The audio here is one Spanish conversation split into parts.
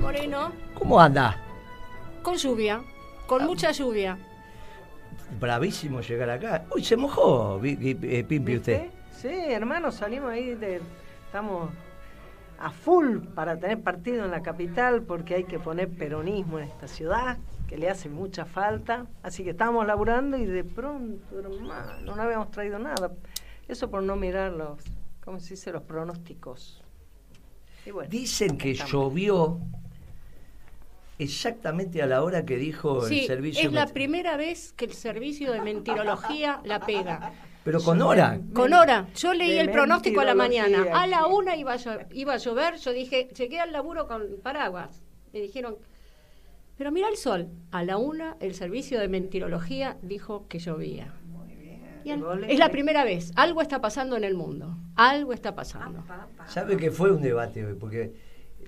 Moreno, ¿cómo anda? con lluvia, con mucha lluvia. Bravísimo llegar acá. Uy, se mojó, eh, Pimpi, usted. Sí, hermano, salimos ahí de. Estamos a full para tener partido en la capital porque hay que poner peronismo en esta ciudad, que le hace mucha falta. Así que estábamos laburando y de pronto, hermano, no habíamos traído nada. Eso por no mirar los, ¿cómo se dice? Los pronósticos. Bueno, Dicen que estamos. llovió exactamente a la hora que dijo el Sí, servicio. es la primera vez que el servicio de mentirología la pega. Pero con hora. Con hora, yo leí el pronóstico a la mañana. A la una iba a, llo- iba a llover, yo dije, llegué al laburo con paraguas. Me dijeron, pero mira el sol. A la una el servicio de mentirología dijo que llovía. Bien. Es la primera vez. Algo está pasando en el mundo. Algo está pasando. ¿Sabe que fue un debate hoy? Porque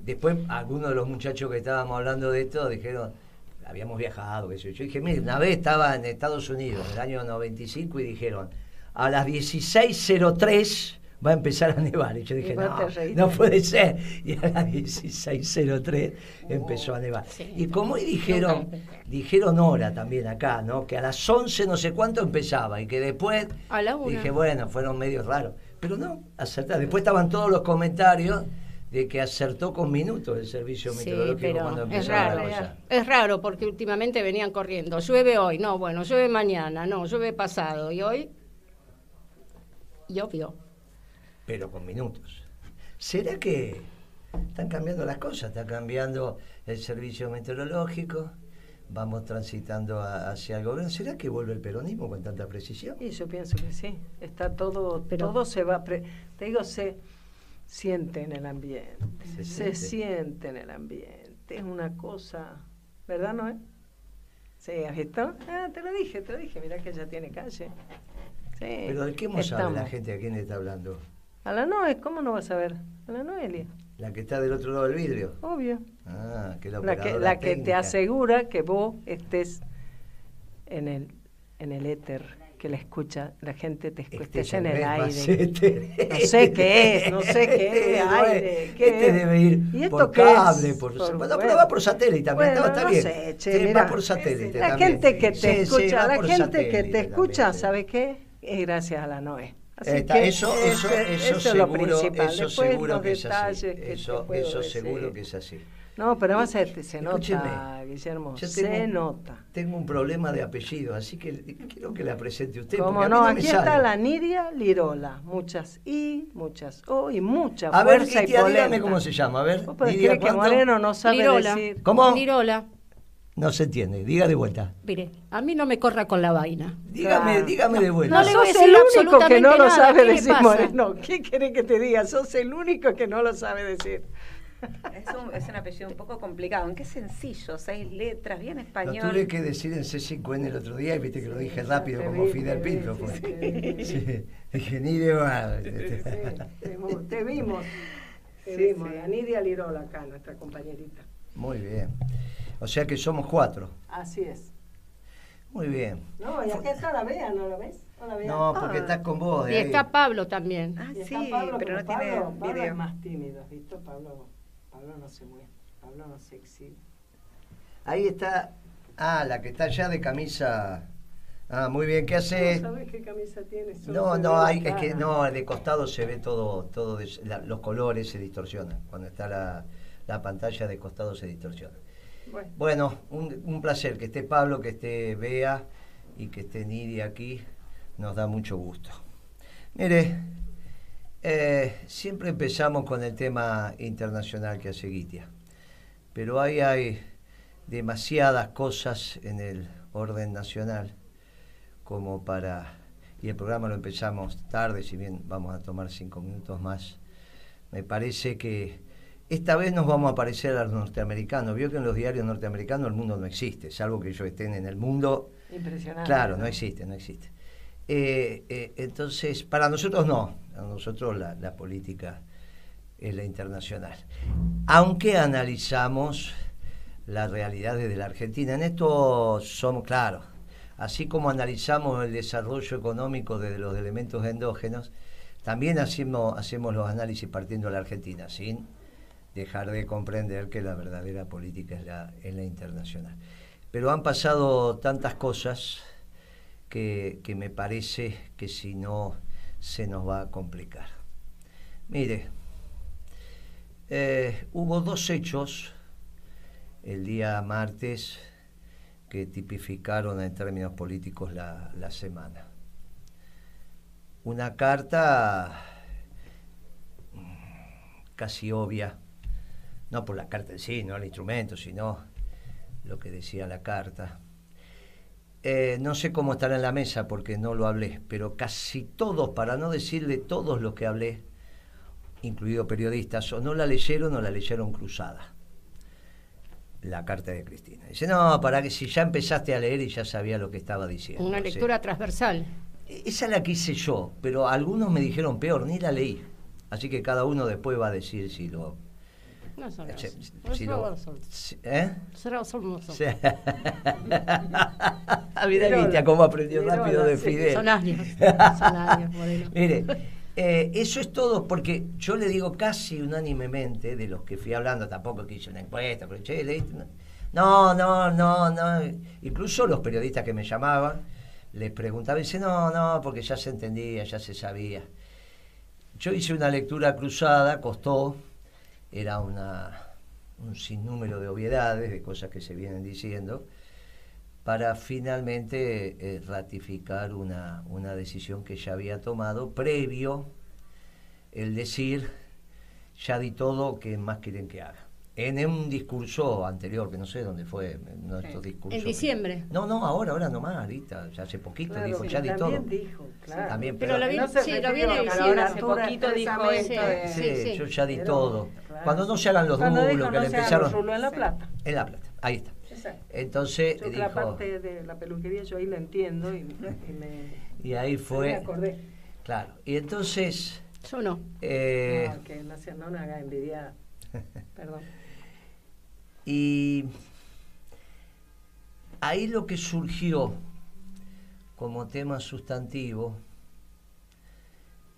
después algunos de los muchachos que estábamos hablando de esto dijeron, habíamos viajado, qué sé yo. Yo dije, mire, una vez estaba en Estados Unidos, en el año 95, y dijeron, a las 16.03 va a empezar a nevar. Y yo dije, Y no, no puede ser. Y a las 16.03 empezó a nevar. Sí. Y como hoy dijeron, dijeron hora también acá, ¿no? Que a las 11 no sé cuánto empezaba y que después A la una. dije, bueno, fueron medios raros. Pero no, acertaron. Después estaban todos los comentarios de que acertó con minutos el servicio Sí, meteorológico cuando pero es empezaba raro. la cosa. Es raro porque últimamente venían corriendo. Llueve hoy, no, bueno, llueve mañana, no, llueve pasado. Y hoy llovió. Pero con minutos. ¿Será que están cambiando las cosas? Está cambiando el servicio meteorológico. Vamos transitando a- hacia el gobierno. ¿Será que vuelve el peronismo con tanta precisión? Y yo pienso que sí. Está todo, Pero- todo se va. pre- te digo, se siente en el ambiente. Se Se, siente. siente en el ambiente. Es una cosa. ¿Verdad, no es? Sí, ¿has visto? Ah, te lo dije, te lo dije. Mirá que ya tiene calle. Sí. Pero ¿de qué hemos sabe la gente a quién está hablando? A la Noe, ¿cómo no vas a ver? A la Noelia, La que está del otro lado del vidrio. obvio. Ah, que la La que, la que te asegura que vos estés en el, en el éter, que la escucha, la gente te escucha, Este estés en el aire. No sé qué es, no sé qué es, No aire, qué Este es. debe ir ¿Y esto por qué cable, es? por, Por- bueno, pero bueno. va por satélite también, Bueno, está, no bien. sé, che, Sí, va por satélite La también. gente que te Sí, escucha, la gente que te escucha. ¿sabe qué? Es gracias a la Noé. Así Está, que eso, eso, ese- eso, es lo seguro, principal. eso Después seguro que es así. que Eso, eso seguro que es así. No, pero además se, se nota, Escúcheme, Guillermo, yo se tengo- nota. Tengo un problema de apellido, así que quiero que la presente usted. Como no, aquí sale. está la Nidia Lirola. Muchas I, muchas O y mucha A ver, fuerza y tía, dígame polenta. cómo se llama, a ver. ¿Vos podés Nidia, creer que. Moreno no sabe Lirola. decir? ¿Cómo? Lirola. No se entiende, diga de vuelta. Mire, a mí no me corra con la vaina. Dígame, Claro. dígame de vuelta. no le voy a sos decir el único que no lo sabe ¿qué le decir? Moreno. ¿Qué quiere que te diga? Sos el único que no lo sabe decir. Es un, es un apellido un poco complicado, aunque es sencillo, seis letras, bien Lo español. tuve que decir en C5N el otro día y viste que lo dije rápido como vi, Fidel Pinto. sí, pues. sí, sí. Dije, ni de mal. Sí, te, vimos. Te Sí, vimos. sí. La Nidia Lirola acá, nuestra compañerita. Muy bien. O sea que somos cuatro. Así es. Muy bien. No, y acá está la Bea, ¿no la ves? ¿No la? No, porque Ah. estás con vos. de Y ahí. está Pablo también. Ah, Y sí, Pablo, pero no tiene Pablo, video. es más tímido, ¿has visto? Pablo, Pablo no se mueve, Pablo no se exhibe. Ahí está. Ah, la que está allá de camisa. Ah, muy bien. ¿Qué ¿No hace? sabes qué camisa tiene? Solo No, no, hay, es que no, de costado se ve todo, todo des- la- los colores se distorsionan. Cuando está la, la pantalla de costado se distorsiona. Bueno, un placer que esté Pablo, que esté Bea y que esté Nidia aquí. Nos da mucho gusto. Mire, eh, siempre empezamos con el tema internacional que hace Guitia, pero ahí hay demasiadas cosas en el orden nacional como para y el programa lo empezamos tarde, si bien vamos a tomar cinco minutos más. Me parece que esta vez nos vamos a parecer a los norteamericanos. Vio que en los diarios norteamericanos el mundo no existe, salvo que ellos estén en el mundo. Impresionante. Claro, no existe, no existe. Eh, eh, entonces, para nosotros no, a nosotros la, la política es la internacional. Aunque analizamos la realidad desde la Argentina, en esto somos claros. Así como analizamos el desarrollo económico desde los elementos endógenos, también hacemos, hacemos los análisis partiendo de la Argentina, sin dejar de comprender que la verdadera política es la, internacional. Pero han pasado tantas cosas que, que me parece que si no se nos va a complicar. Mire, eh, hubo dos hechos el día martes que tipificaron en términos políticos la, la semana. Una carta mm, casi obvia, no por la carta en sí, no el instrumento, sino lo que decía la carta. Eh, no sé cómo estará en la mesa porque no lo hablé, pero casi todos, para no decirle todos los que hablé, incluidos periodistas, o no la leyeron o la leyeron cruzada. La carta de Cristina. Dice, no, para que si ya empezaste a leer y ya sabía lo que estaba diciendo. Una lectura transversal. esa la que hice yo, pero algunos me dijeron peor, ni la leí. Así que cada uno después va a decir si lo. No son los- si los- lo- los- si- ¿Eh? son-. Mirá, Cristian, cómo aprendió rápido de. Fidel. Son años. Son años, Moreno. Mire, eh, eso es todo porque yo le digo casi unánimemente de los que fui hablando, tampoco que hice una encuesta, pero che, una- No, no, no, no. Incluso los periodistas que me llamaban, les preguntaba y dice, no, no, porque ya se entendía, ya se sabía. Yo hice una lectura cruzada, costó, era una, un sinnúmero de obviedades, de cosas que se vienen diciendo, para finalmente eh, ratificar una, una decisión que ya había tomado previo el decir, ya di todo, ¿qué más quieren que haga? En un discurso anterior, que no sé dónde fue, en estos discursos. En diciembre. No, no, ahora, ahora nomás, ahorita, ya hace poquito Claro, dijo, sí, ya di todo. también dijo, claro. También, Pero lo vi- No se sí, lo refirió viene a la diciendo. hora Hace poquito dijo esto de- Sí, Sí. yo ya di Pero, todo. claro. Cuando no se hagan los dijo que no le empezaron. los rulos en La Sí. Plata. En La Plata, ahí está. Exacto. Entonces Yo que la dijo, parte de la peluquería yo ahí la entiendo y, y me, y ahí me fue, acordé. claro. Y entonces, Yo no. eh, No, que no, sea- no me haga envidiar. Perdón. Y ahí lo que surgió como tema sustantivo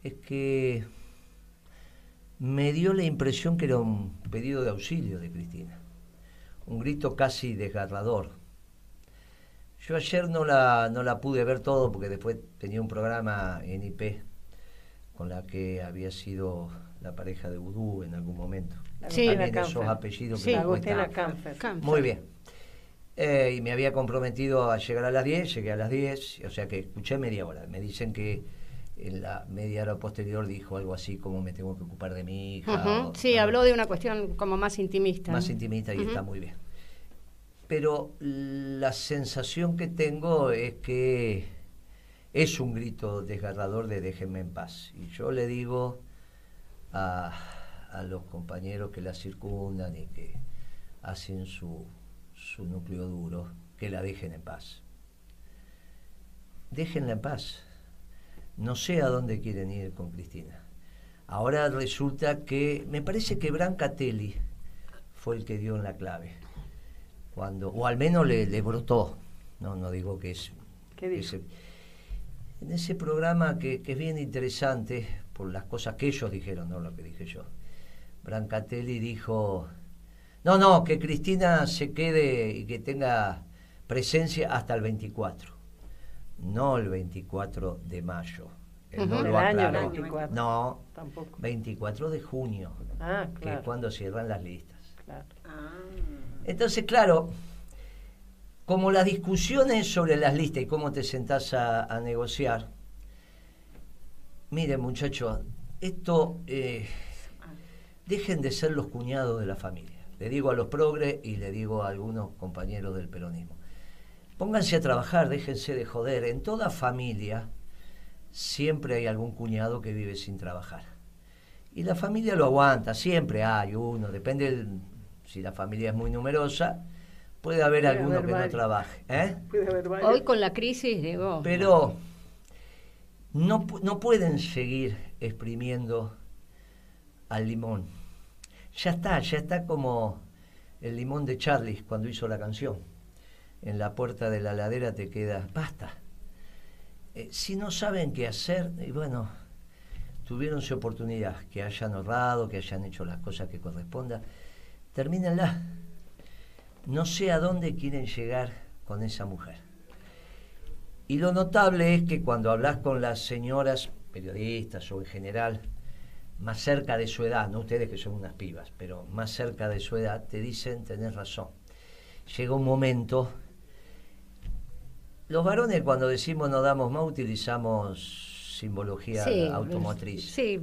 es que me dio la impresión que era un pedido de auxilio de Cristina, un grito casi desgarrador. Yo ayer no la, no la pude ver todo porque después tenía un programa en IP con la que había sido la pareja de Vudú en algún momento. Sí. También esos apellidos que Sí. me Agustina. Canfer. Muy bien. Eh, y me había comprometido a llegar a las 10, llegué a las 10, o sea que escuché media hora. Me dicen que en la media hora posterior dijo algo así como me tengo que ocupar de mi hija. O- Sí, no, habló de una cuestión como más intimista. Más intimista y está muy bien. Pero la sensación que tengo es que es un grito desgarrador de déjenme en paz. Y yo le digo a, a los compañeros que la circundan y que hacen su, su núcleo duro, que la dejen en paz. Déjenla en paz. No sé a dónde quieren ir con Cristina. Ahora resulta que, me parece que Brancatelli fue el que dio en la clave. Cuando, o al menos le, le brotó. No, no digo que es. ¿Qué que se- en ese programa que, que es bien interesante por las cosas que ellos dijeron, no lo que dije yo. Brancatelli dijo, no, no, que Cristina se quede y que tenga presencia hasta el 24, no el 24 de mayo. Él no lo Del año aclaró. 24. No, Tampoco. 24 de junio, Ah, que claro. es cuando cierran las listas. claro. Ah. Entonces, claro, como las discusiones sobre las listas y cómo te sentás a, a negociar, miren muchachos, esto, eh, dejen de ser los cuñados de la familia. Le digo a los progres y le digo a algunos compañeros del peronismo. Pónganse a trabajar, déjense de joder. En toda familia siempre hay algún cuñado que vive sin trabajar. Y la familia lo aguanta, siempre hay uno, depende si la familia es muy numerosa, puede haber Puede alguno haber que no trabaje. ¿eh? Puede haber varios. Hoy con la crisis, digo, Pero no, no pueden seguir exprimiendo al limón. Ya está, ya está como el limón de Charlie cuando hizo la canción. En la puerta de la ladera te queda, basta. Eh, si no saben qué hacer, y bueno, tuvieron su oportunidad, que hayan ahorrado, que hayan hecho las cosas que correspondan, termínenla. No sé a dónde quieren llegar con esa mujer. Y lo notable es que cuando hablas con las señoras periodistas o en general, más cerca de su edad, no ustedes que son unas pibas, pero más cerca de su edad, te dicen, tenés razón. Llega un momento, los varones cuando decimos no damos más utilizamos simbología sí, automotriz. Sí,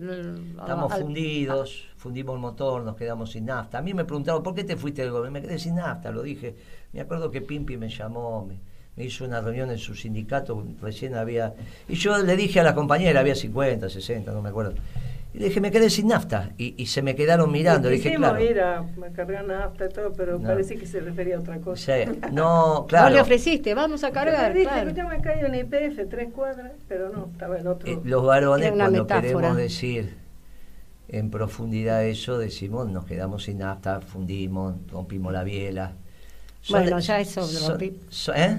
Estamos al- fundidos, fundimos el motor, nos quedamos sin nafta. A mí me preguntaron, ¿por qué te fuiste del gobierno? Me quedé sin nafta, lo dije. Me acuerdo que Pimpi me llamó, me, me hizo una reunión en su sindicato, recién había... Y yo le dije a la compañera, había 50, 60, no me acuerdo. Y le dije, me quedé sin nafta. Y, y se me quedaron mirando. Le dije, claro. ir a, cargar nafta y todo, pero No. parece que se refería a otra cosa. Sí, no, Vos le claro. ofreciste, vamos a cargar. Dije, claro. escuchame, acá hay un IPF, tres cuadras, pero no, estaba en otro. Eh, los varones, cuando metáfora. queremos decir en profundidad eso, decimos, nos quedamos sin nafta, fundimos, rompimos la biela. Bueno, ya eso lo son- son- ¿eh?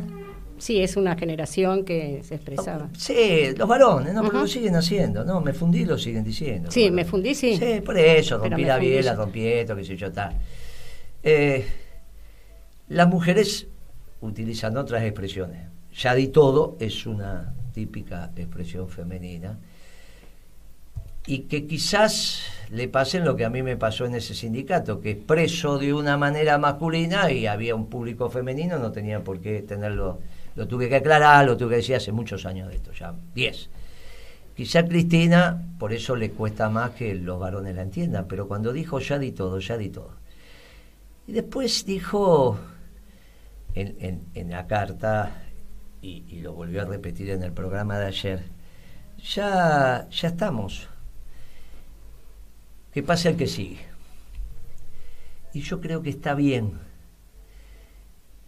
Sí, es una generación que se expresaba. Sí, los varones, no, pero lo siguen haciendo, no, me fundí, lo siguen diciendo. Sí, me fundí, sí. Sí, por eso, rompí la biela, rompí esto, qué sé yo, tal. Eh, las mujeres utilizan otras expresiones. Ya di todo es una típica expresión femenina. Y que quizás le pasen lo que a mí me pasó en ese sindicato, que expreso de una manera masculina y había un público femenino, no tenía por qué tenerlo, lo tuve que aclarar, lo tuve que decir hace muchos años de esto, ya 10. Quizá Cristina, por eso le cuesta más que los varones la entiendan, pero cuando dijo ya di todo, ya di todo. Y después dijo en, en- la carta, y, y lo volvió a repetir en el programa de ayer, ya, ya estamos. Que pase el que sigue. Y yo creo que está bien.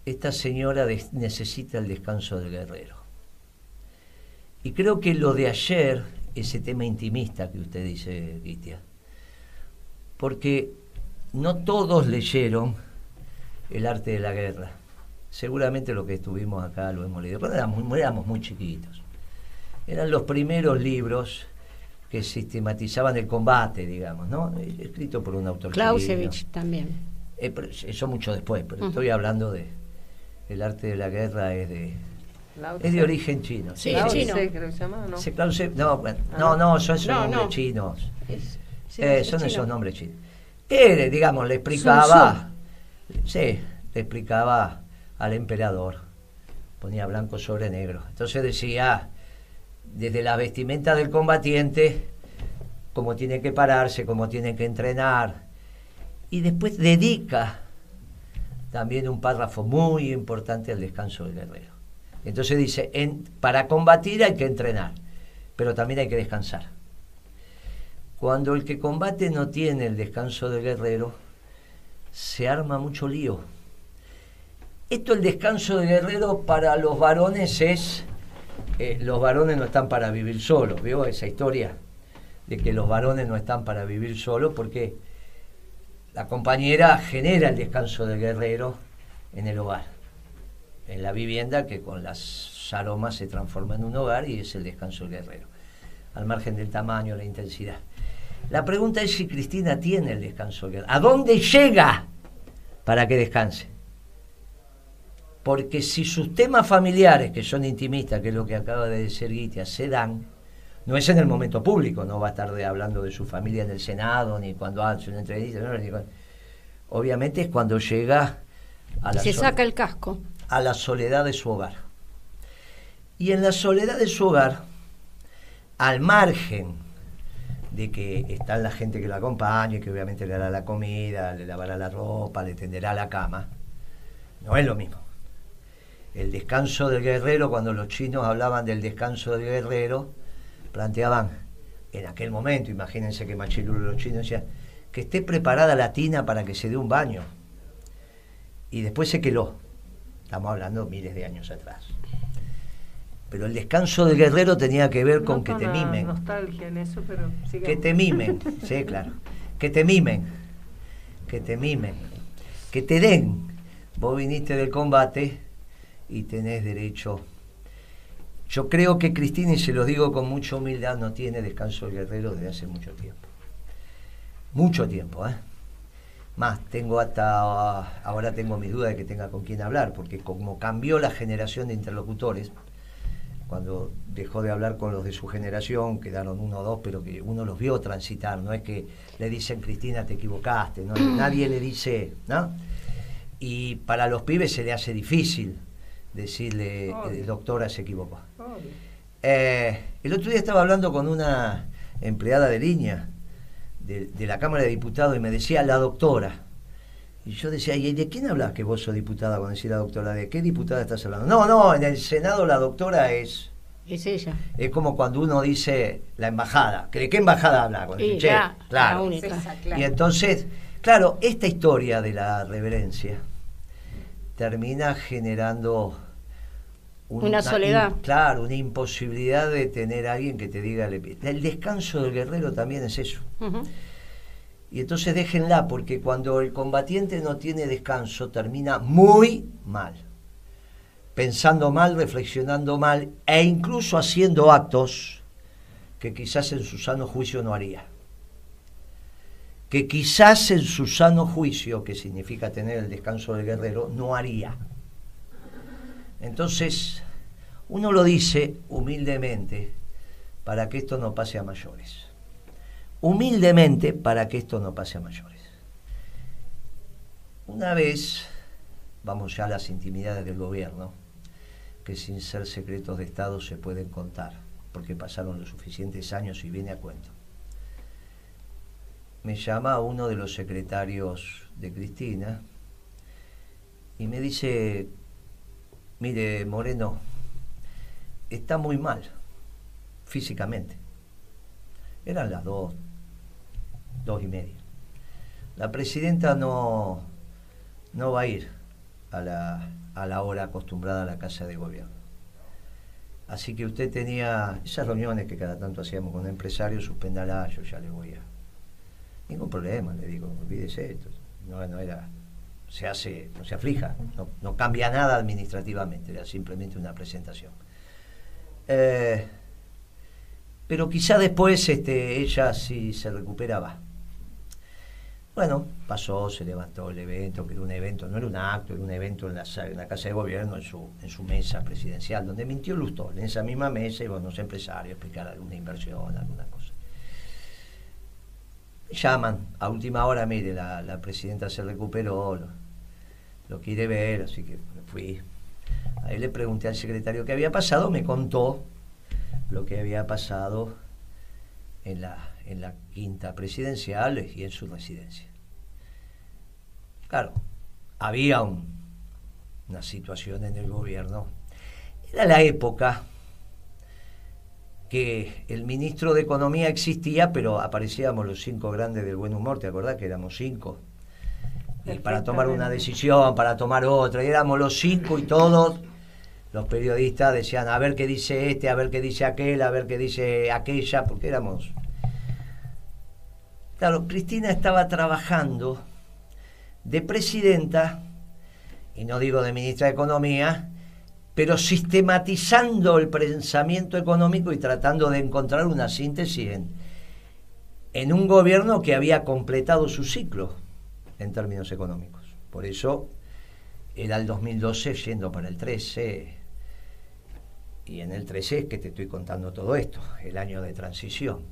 Esta señora necesita el descanso del guerrero. Y creo que lo de ayer, ese tema intimista que usted dice, Cristian, porque no todos leyeron El arte de la guerra. Seguramente lo que estuvimos acá lo hemos leído, pero éramos, muy- éramos muy chiquitos. Eran los primeros libros que sistematizaban el combate, digamos, ¿no? Escrito por un autor. Clausewitz también. Eh, eso mucho después, pero estoy hablando de el arte de la guerra es de Lao es de origen chino. Sí, Lao chino. Tse, creo que se llamaba, ¿no? No, bueno, Ah, no, no, son esos No, nombres no. chinos. Es- sí, Eh, es son chino. esos nombres chinos. Digamos, le explicaba, sí, le explicaba al emperador, ponía blanco sobre negro. Entonces decía, desde la vestimenta del combatiente, cómo tiene que pararse, cómo tiene que entrenar. Y después dedica también un párrafo muy importante al descanso del guerrero. Entonces dice, para combatir hay que entrenar, pero también hay que descansar. Cuando el que combate no tiene el descanso del guerrero, se arma mucho lío. Esto el descanso del guerrero para los varones es, eh, los varones no están para vivir solos, ¿vio esa historia? De que los varones no están para vivir solos porque la compañera genera el descanso del guerrero en el hogar, en la vivienda que con las aromas se transforma en un hogar y es el descanso del guerrero, al margen del tamaño, la intensidad. La pregunta es si Cristina tiene el descanso del guerrero. ¿A dónde llega para que descanse? Porque si sus temas familiares, que son intimistas, que es lo que acaba de decir Guitia, se dan, no es en el momento público, no va a estar de- hablando de su familia en el Senado, ni cuando hace una entrevista, no, ni cuando- obviamente es cuando llega a la, Se sol- saca el casco. a la soledad de su hogar. Y en la soledad de su hogar, al margen de que está la gente que la acompañe, que obviamente le hará la comida, le lavará la ropa, le tenderá la cama, no es lo mismo. El descanso del guerrero, cuando los chinos hablaban del descanso del guerrero, planteaban en aquel momento, imagínense que Machirulo los chinos decía, que esté preparada la tina para que se dé un baño. Y después se queló. Estamos hablando miles de años atrás. Pero el descanso del guerrero tenía que ver con que te mimen. nostalgia en eso, pero que te mimen, sí, claro. Que te mimen, que te mimen, que te den. Vos viniste del combate y tenés derecho. Yo creo que Cristina, y se lo digo con mucha humildad, no tiene descanso del guerrero desde hace mucho tiempo. Mucho tiempo, ¿eh? Más, tengo hasta ahora tengo mis dudas de que tenga con quién hablar, porque como cambió la generación de interlocutores, cuando dejó de hablar con los de su generación, quedaron uno o dos, pero que uno los vio transitar, no es que le dicen Cristina te equivocaste, ¿no? nadie le dice, ¿no? Y para los pibes se le hace difícil decirle, eh, doctora se equivocó. Eh, el otro día estaba hablando con una empleada de línea de, de, la Cámara de Diputados y me decía la doctora. Y yo decía, ¿y de quién hablas que vos sos diputada cuando decís la doctora? ¿De qué diputada estás hablando? No, no, en el Senado la doctora es... Es ella. Es como cuando uno dice la embajada. ¿De qué embajada habla? Sí, claro. claro. Y entonces, claro, esta historia de la reverencia termina generando una, soledad. claro, una imposibilidad de tener a alguien que te diga... El descanso del guerrero también es eso. Y entonces déjenla, porque cuando el combatiente no tiene descanso, termina muy mal. Pensando mal, reflexionando mal e incluso haciendo actos que quizás en su sano juicio no haría. Que quizás en su sano juicio, que significa tener el descanso del guerrero, no haría. Entonces, uno lo dice humildemente para que esto no pase a mayores humildemente para que esto no pase a mayores. Una vez, vamos ya a las intimidades del gobierno, que sin ser secretos de Estado se pueden contar, porque pasaron los suficientes años y viene a cuento. Me llama uno de los secretarios de Cristina y me dice, mire Moreno, está muy mal físicamente. Eran las dos, dos y media. La presidenta no, no va a ir a la, a la hora acostumbrada a la casa de gobierno. Así que usted tenía esas reuniones que cada tanto hacíamos con empresarios, suspéndala, yo ya le voy a. Ningún problema, le digo, olvídese esto. No, no era. Se hace, no se aflija, no, no cambia nada administrativamente, era simplemente una presentación. Eh, pero quizá después este, ella si se recuperaba. Bueno, pasó, se levantó el evento, que era un evento, no era un acto, era un evento en la, en la Casa de Gobierno, en su, en su mesa presidencial, donde mintió Lustol, en esa misma mesa iban los empresarios a explicar alguna inversión, alguna cosa. Llaman, a última hora, mire, la, presidenta se recuperó, lo, quiere ver, así que fui. Ahí le pregunté al secretario qué había pasado, me contó lo que había pasado en la, en la quinta presidencial y en su residencia. Claro, había una situación en el gobierno. Era la época que el ministro de Economía existía, pero aparecíamos los cinco grandes del buen humor, ¿te acordás que éramos cinco? Y para tomar una decisión, para tomar otra, y éramos los cinco y todos los periodistas decían a ver qué dice este, a ver qué dice aquel, a ver qué dice aquella, porque éramos... Claro, Cristina estaba trabajando de presidenta, y no digo de ministra de Economía, pero sistematizando el pensamiento económico y tratando de encontrar una síntesis en, en un gobierno que había completado su ciclo en términos económicos. Por eso era el 2012 yendo para el 13, y en el 13 es que te estoy contando todo esto, el año de transición.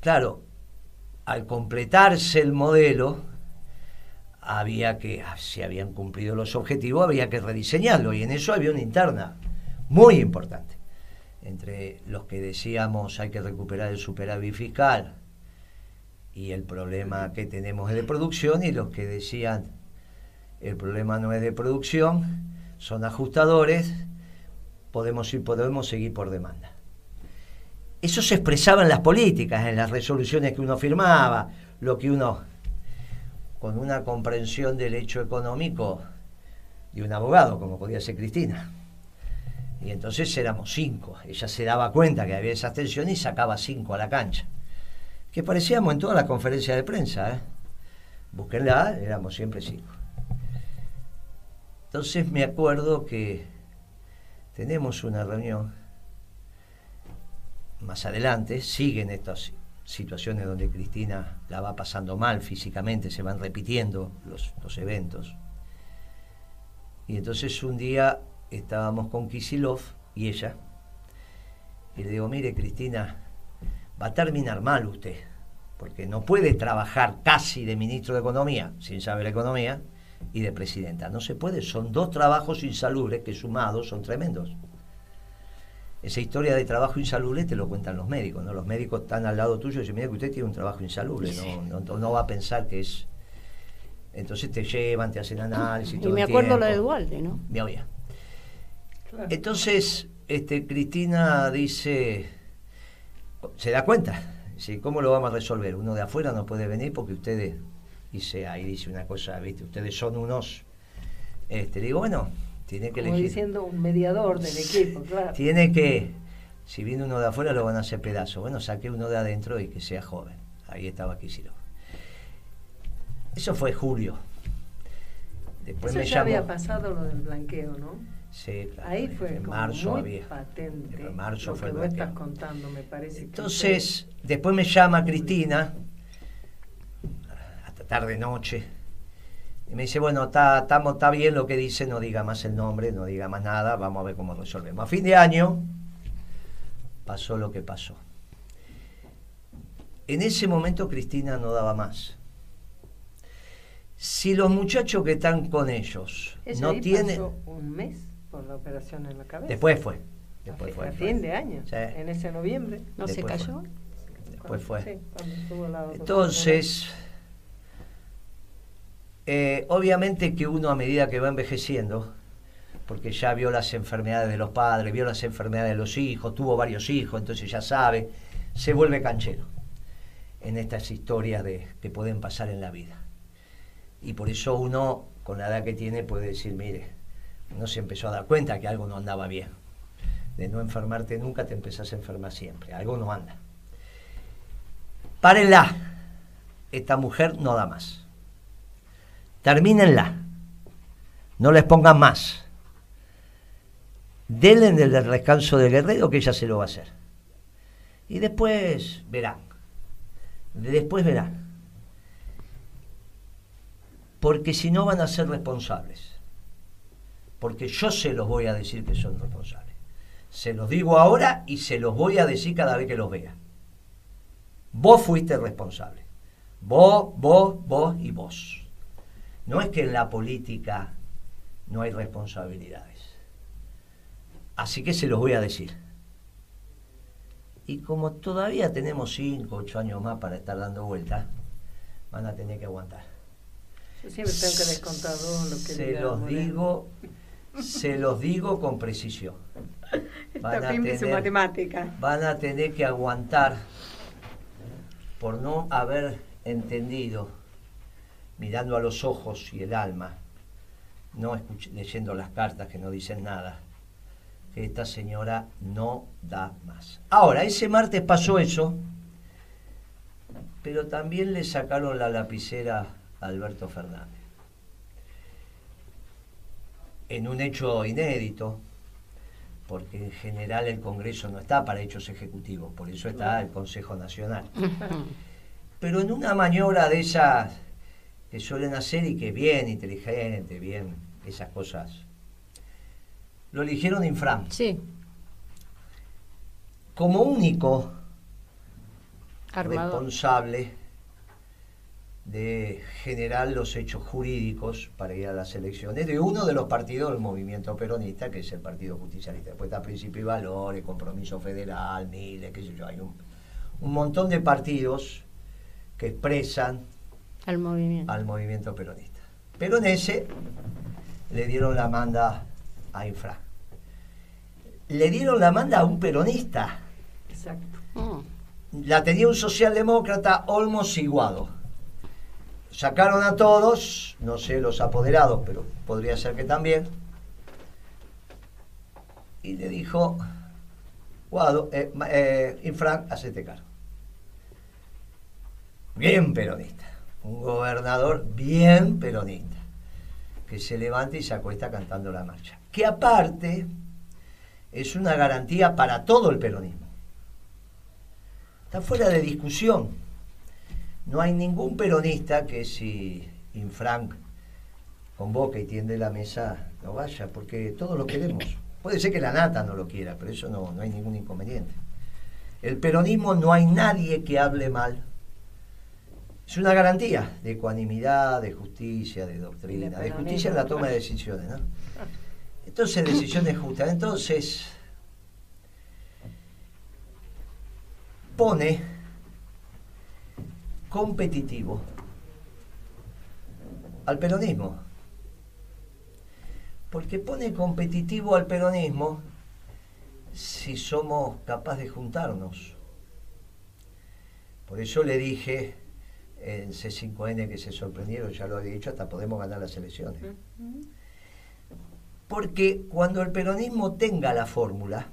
Claro, al completarse el modelo, había que, ah, si habían cumplido los objetivos, había que rediseñarlo. Y en eso había una interna muy importante. Entre los que decíamos hay que recuperar el superávit fiscal y el problema que tenemos es de producción, y los que decían el problema no es de producción, son ajustadores podemos ir, podemos seguir por demanda. eso se expresaba en las políticas, en las resoluciones que uno firmaba, lo que uno, con una comprensión del hecho económico de un abogado, como podía ser Cristina. Y entonces éramos cinco. Ella se daba cuenta que había esa tensión y sacaba cinco a la cancha. Que parecíamos en todas las conferencias de prensa. ¿eh? Búsquenla, éramos siempre cinco. Entonces me acuerdo que tenemos una reunión más adelante, siguen estas situaciones donde Cristina la va pasando mal físicamente, se van repitiendo los, los eventos. Y entonces un día estábamos con Kisilov y ella, y le digo, mire Cristina, va a terminar mal usted, porque no puede trabajar casi de ministro de Economía, sin saber economía, y de presidenta. No se puede, son dos trabajos insalubres que sumados son tremendos. Esa historia de trabajo insalubre te lo cuentan los médicos, ¿no? Los médicos están al lado tuyo y dicen, mira que usted tiene un trabajo insalubre, no, no, va a pensar que es... Entonces te llevan, te hacen análisis. Y me acuerdo lo de Dualde, ¿no? Me oía. Entonces, este, Cristina dice, se da cuenta, dice, ¿cómo lo vamos a resolver? Uno de afuera no puede venir porque ustedes, dice, ahí dice una cosa, ¿viste? Ustedes son unos, este, digo, bueno, tiene que Como diciendo un mediador del equipo, claro. Tiene que, si viene uno de afuera lo van a hacer pedazo. Bueno, saque uno de adentro y que sea joven. Ahí estaba Kicillof. Eso fue julio. Después Eso ya había pasado lo del blanqueo, ¿no? Sí, claro. Ahí fue en marzo muy había. patente. En marzo lo fue que vos estás contando, me parece. que Entonces, después me llama Cristina, hasta tarde noche, y me dice, bueno, está está bien lo que dice, no diga más el nombre, no diga más nada, vamos a ver cómo resolvemos. A fin de año pasó lo que pasó. En ese momento Cristina no daba más. Si los muchachos que están con ellos Ella no tienen... un mes la operación en la cabeza. Después fue. a, Después fi- fue. a fue. fin de año, Sí. en ese noviembre. ¿No se cayó? Después fue. Sí, cuando estuvo la doctora Entonces, eh, obviamente que uno a medida que va envejeciendo, porque ya vio las enfermedades de los padres, vio las enfermedades de los hijos, tuvo varios hijos, entonces ya sabe, se vuelve canchero en estas historias de, que pueden pasar en la vida. Y por eso uno, con la edad que tiene, puede decir, mire, uno se empezó a dar cuenta que algo no andaba bien. De no enfermarte nunca, te empezás a enfermar siempre. Algo no anda. Párenla. Esta mujer no da más. Termínenla. No les pongan más. Denle el descanso de guerrero que ella se lo va a hacer. Y después verán. Después verán. Porque si no van a ser responsables. Porque yo se los voy a decir que son responsables. Se los digo ahora y se los voy a decir cada vez que los vea. Vos fuiste responsable. Vos, vos, vos y vos. No es que en la política no hay responsabilidades. Así que se los voy a decir. Y como todavía tenemos 5, 8 años más para estar dando vueltas, van a tener que aguantar. Yo siempre tengo que descontar dos lo que Se los digo, se los digo con precisión. Van a tener- matemática. van a tener que aguantar por no haber entendido, mirando a los ojos y el alma, no leyendo las cartas que no dicen nada, que esta señora no da más. Ahora, ese martes pasó eso, pero también le sacaron la lapicera a Alberto Fernández. En un hecho inédito, porque en general el Congreso no está para hechos ejecutivos, por eso está el Consejo Nacional. Pero en una maniobra de esas que suelen hacer y que bien inteligente, bien esas cosas, lo eligieron infram. Sí, Como único armado. responsable de generar los hechos jurídicos para ir a las elecciones de uno de los partidos del movimiento peronista, que es el Partido Justicialista. Después está Principio y Valores, Compromiso Federal, Miles, qué sé yo, hay un, un montón de partidos que expresan Al movimiento. al movimiento peronista. Pero en ese le dieron la manda a Infra. Le dieron la manda a un peronista. Exacto. Mm. La tenía un socialdemócrata, Olmos Iguado. Sacaron a todos, no sé los apoderados, pero podría ser que también. Y le dijo, Guado, eh, eh, hacete cargo. Bien peronista. Un gobernador bien peronista. Que se levanta y se acuesta cantando la marcha. Que aparte es una garantía para todo el peronismo. Está fuera de discusión. No hay ningún peronista que si Infranc convoca y tiende la mesa no vaya, porque todos lo queremos. Puede ser que la nata no lo quiera, pero eso no, no hay ningún inconveniente. El peronismo no hay nadie que hable mal. Es una garantía de ecuanimidad, de justicia, de doctrina, de justicia en la toma de decisiones. ¿no? Entonces, decisiones justas. Entonces, pone competitivo al peronismo. Porque pone competitivo al peronismo si somos capaces de juntarnos. Por eso le dije en C5N que se sorprendieron, ya lo había dicho, hasta podemos ganar las elecciones. Porque cuando el peronismo tenga la fórmula,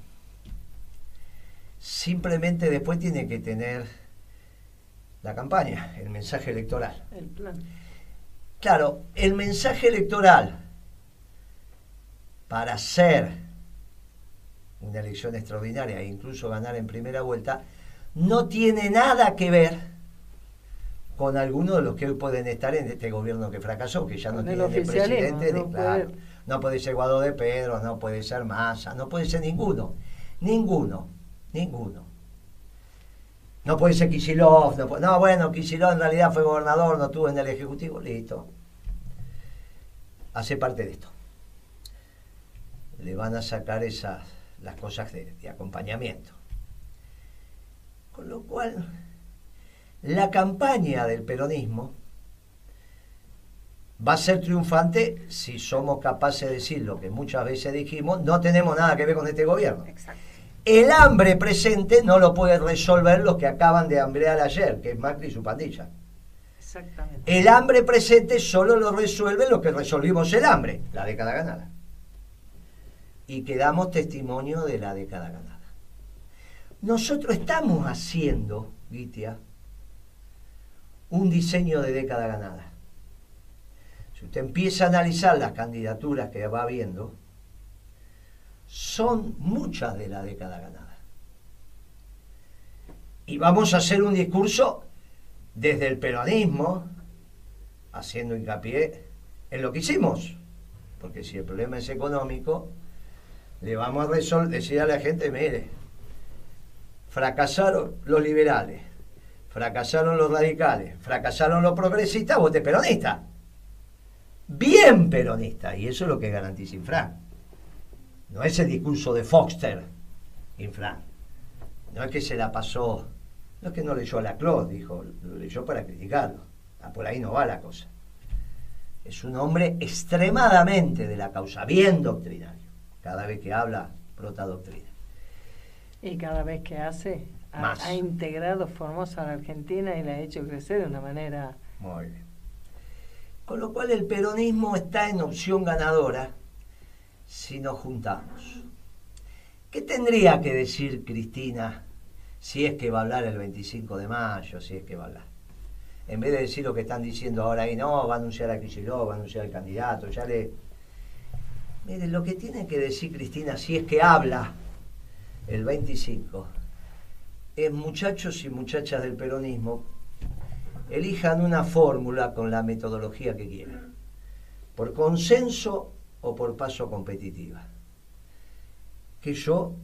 simplemente después tiene que tener la campaña, el mensaje electoral. El plan. Claro, el mensaje electoral para hacer una elección extraordinaria e incluso ganar en primera vuelta, no tiene nada que ver con algunos de los que hoy pueden estar en este gobierno que fracasó, que ya no tiene presidente, no claro. puede- No puede ser Guado de Pedro, no puede ser Massa, no puede ser ninguno. Ninguno, ninguno. No puede ser Kicillof, no, bueno, Kicillof en realidad fue gobernador, no estuvo en el Ejecutivo, listo. Hace parte de esto. Le van a sacar esas, las cosas de, de acompañamiento. Con lo cual, la campaña del peronismo va a ser triunfante si somos capaces de decir lo que muchas veces dijimos, no tenemos nada que ver con este gobierno. Exacto. El hambre presente no lo puede resolver los que acaban de hambrear ayer, que es Macri y su pandilla. Exactamente. El hambre presente solo lo resuelven los que resolvimos el hambre, la década ganada. Y quedamos testimonio de la década ganada. Nosotros estamos haciendo, Gitia, un diseño de década ganada. Si usted empieza a analizar las candidaturas que va viendo, son muchas de la década ganada. Y vamos a hacer un discurso desde el peronismo, haciendo hincapié en lo que hicimos. Porque si el problema es económico, le vamos a decir a la gente, mire, fracasaron los liberales, fracasaron los radicales, fracasaron los progresistas, vote peronista. Bien peronista, y eso es lo que garantiza Infran. No es el discurso de Foxter, Infran. No es que se la pasó, no es que no leyó a la Claude, dijo, lo leyó para criticarlo. Ah, por ahí no va la cosa. Es un hombre extremadamente de la causa, bien doctrinario. Cada vez que habla, brota doctrina. Y cada vez que hace, ha, ha integrado Formosa a la Argentina y la ha hecho crecer de una manera. Muy bien. Con lo cual el peronismo está en opción ganadora si nos juntamos. ¿Qué tendría que decir Cristina si es que va a hablar el 25 de mayo, si es que va a hablar? En vez de decir lo que están diciendo ahora ahí, no, va a anunciar a Kicillof, va a anunciar al candidato, ya le... Mire, lo que tiene que decir Cristina si es que habla el 25 es muchachos y muchachas del peronismo elijan una fórmula con la metodología que quieran, por consenso o por paso competitiva. Que yo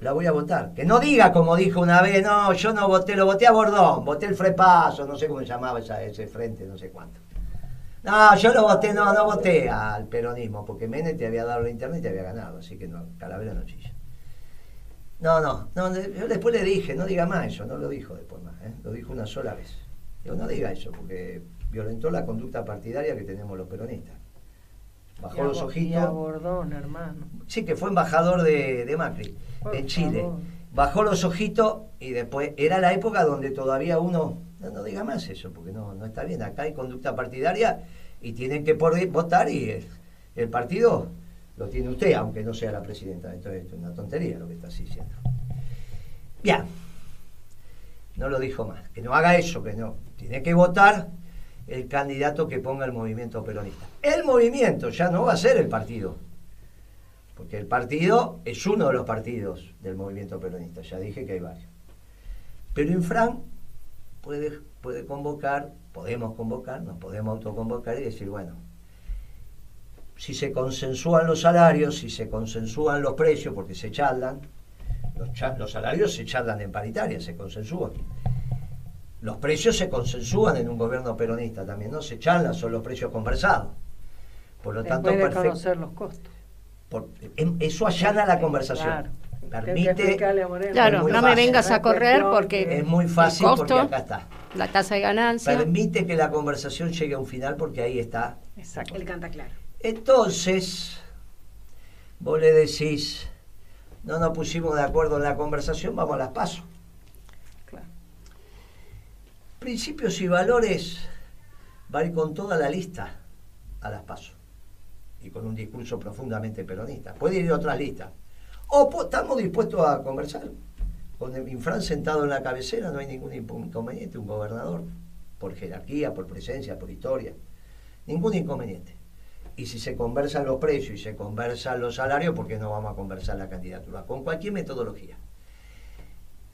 la voy a votar. Que no diga como dijo una vez, no, yo no voté, lo voté a Bordón, voté el Frepaso, no sé cómo se llamaba ese frente, no sé cuánto. No, yo lo voté, no, no voté al peronismo, porque Menem te había dado la internet y te había ganado, así que no, Calavera no chilla. No, no, no, yo después le dije, no diga más eso, no lo dijo después más, ¿eh? lo dijo una sola vez. Digo, no diga eso, porque violentó la conducta partidaria que tenemos los peronistas. Bajó los ojitos. a Bordón, hermano. Sí, que fue embajador de, de Macri Por en Chile. favor. bajó los ojitos y después era la época donde todavía uno, no, no diga más eso, porque no, no está bien, acá hay conducta partidaria y tienen que poder votar y el, el partido lo tiene usted, aunque no sea la presidenta. Entonces es una tontería lo que está diciendo. Bien, no lo dijo más, que no haga eso, que no, tiene que votar el candidato que ponga el movimiento peronista. El movimiento ya no va a ser el partido, porque el partido es uno de los partidos del movimiento peronista, ya dije que hay varios. Pero Infran puede, puede convocar, podemos convocar, nos podemos autoconvocar y decir, bueno, si se consensúan los salarios, si se consensúan los precios, porque se charlan, los, los salarios se charlan en paritaria, se consensúan. Los precios se consensúan en un gobierno peronista también, no se charlan, son los precios conversados. Por lo tanto, de perfecto. conocer los costos. Por- em- eso allana la conversación. Claro. Permite. Claro, no me vengas a correr porque es muy fácil el porque costo, acá está. la tasa de ganancia. Permite que la conversación llegue a un final porque ahí está Exacto. Él canta claro. Entonces, vos le decís, no nos pusimos de acuerdo en la conversación, vamos a las pasos. Principios y valores va a ir con toda la lista a las pasos y con un discurso profundamente peronista. Puede ir a otras listas. O estamos dispuestos a conversar. Con el Infran sentado en la cabecera no hay ningún inconveniente, un gobernador, por jerarquía, por presencia, por historia. Ningún inconveniente. Y si se conversan los precios y se conversan los salarios, ¿por qué no vamos a conversar la candidatura? Con cualquier metodología.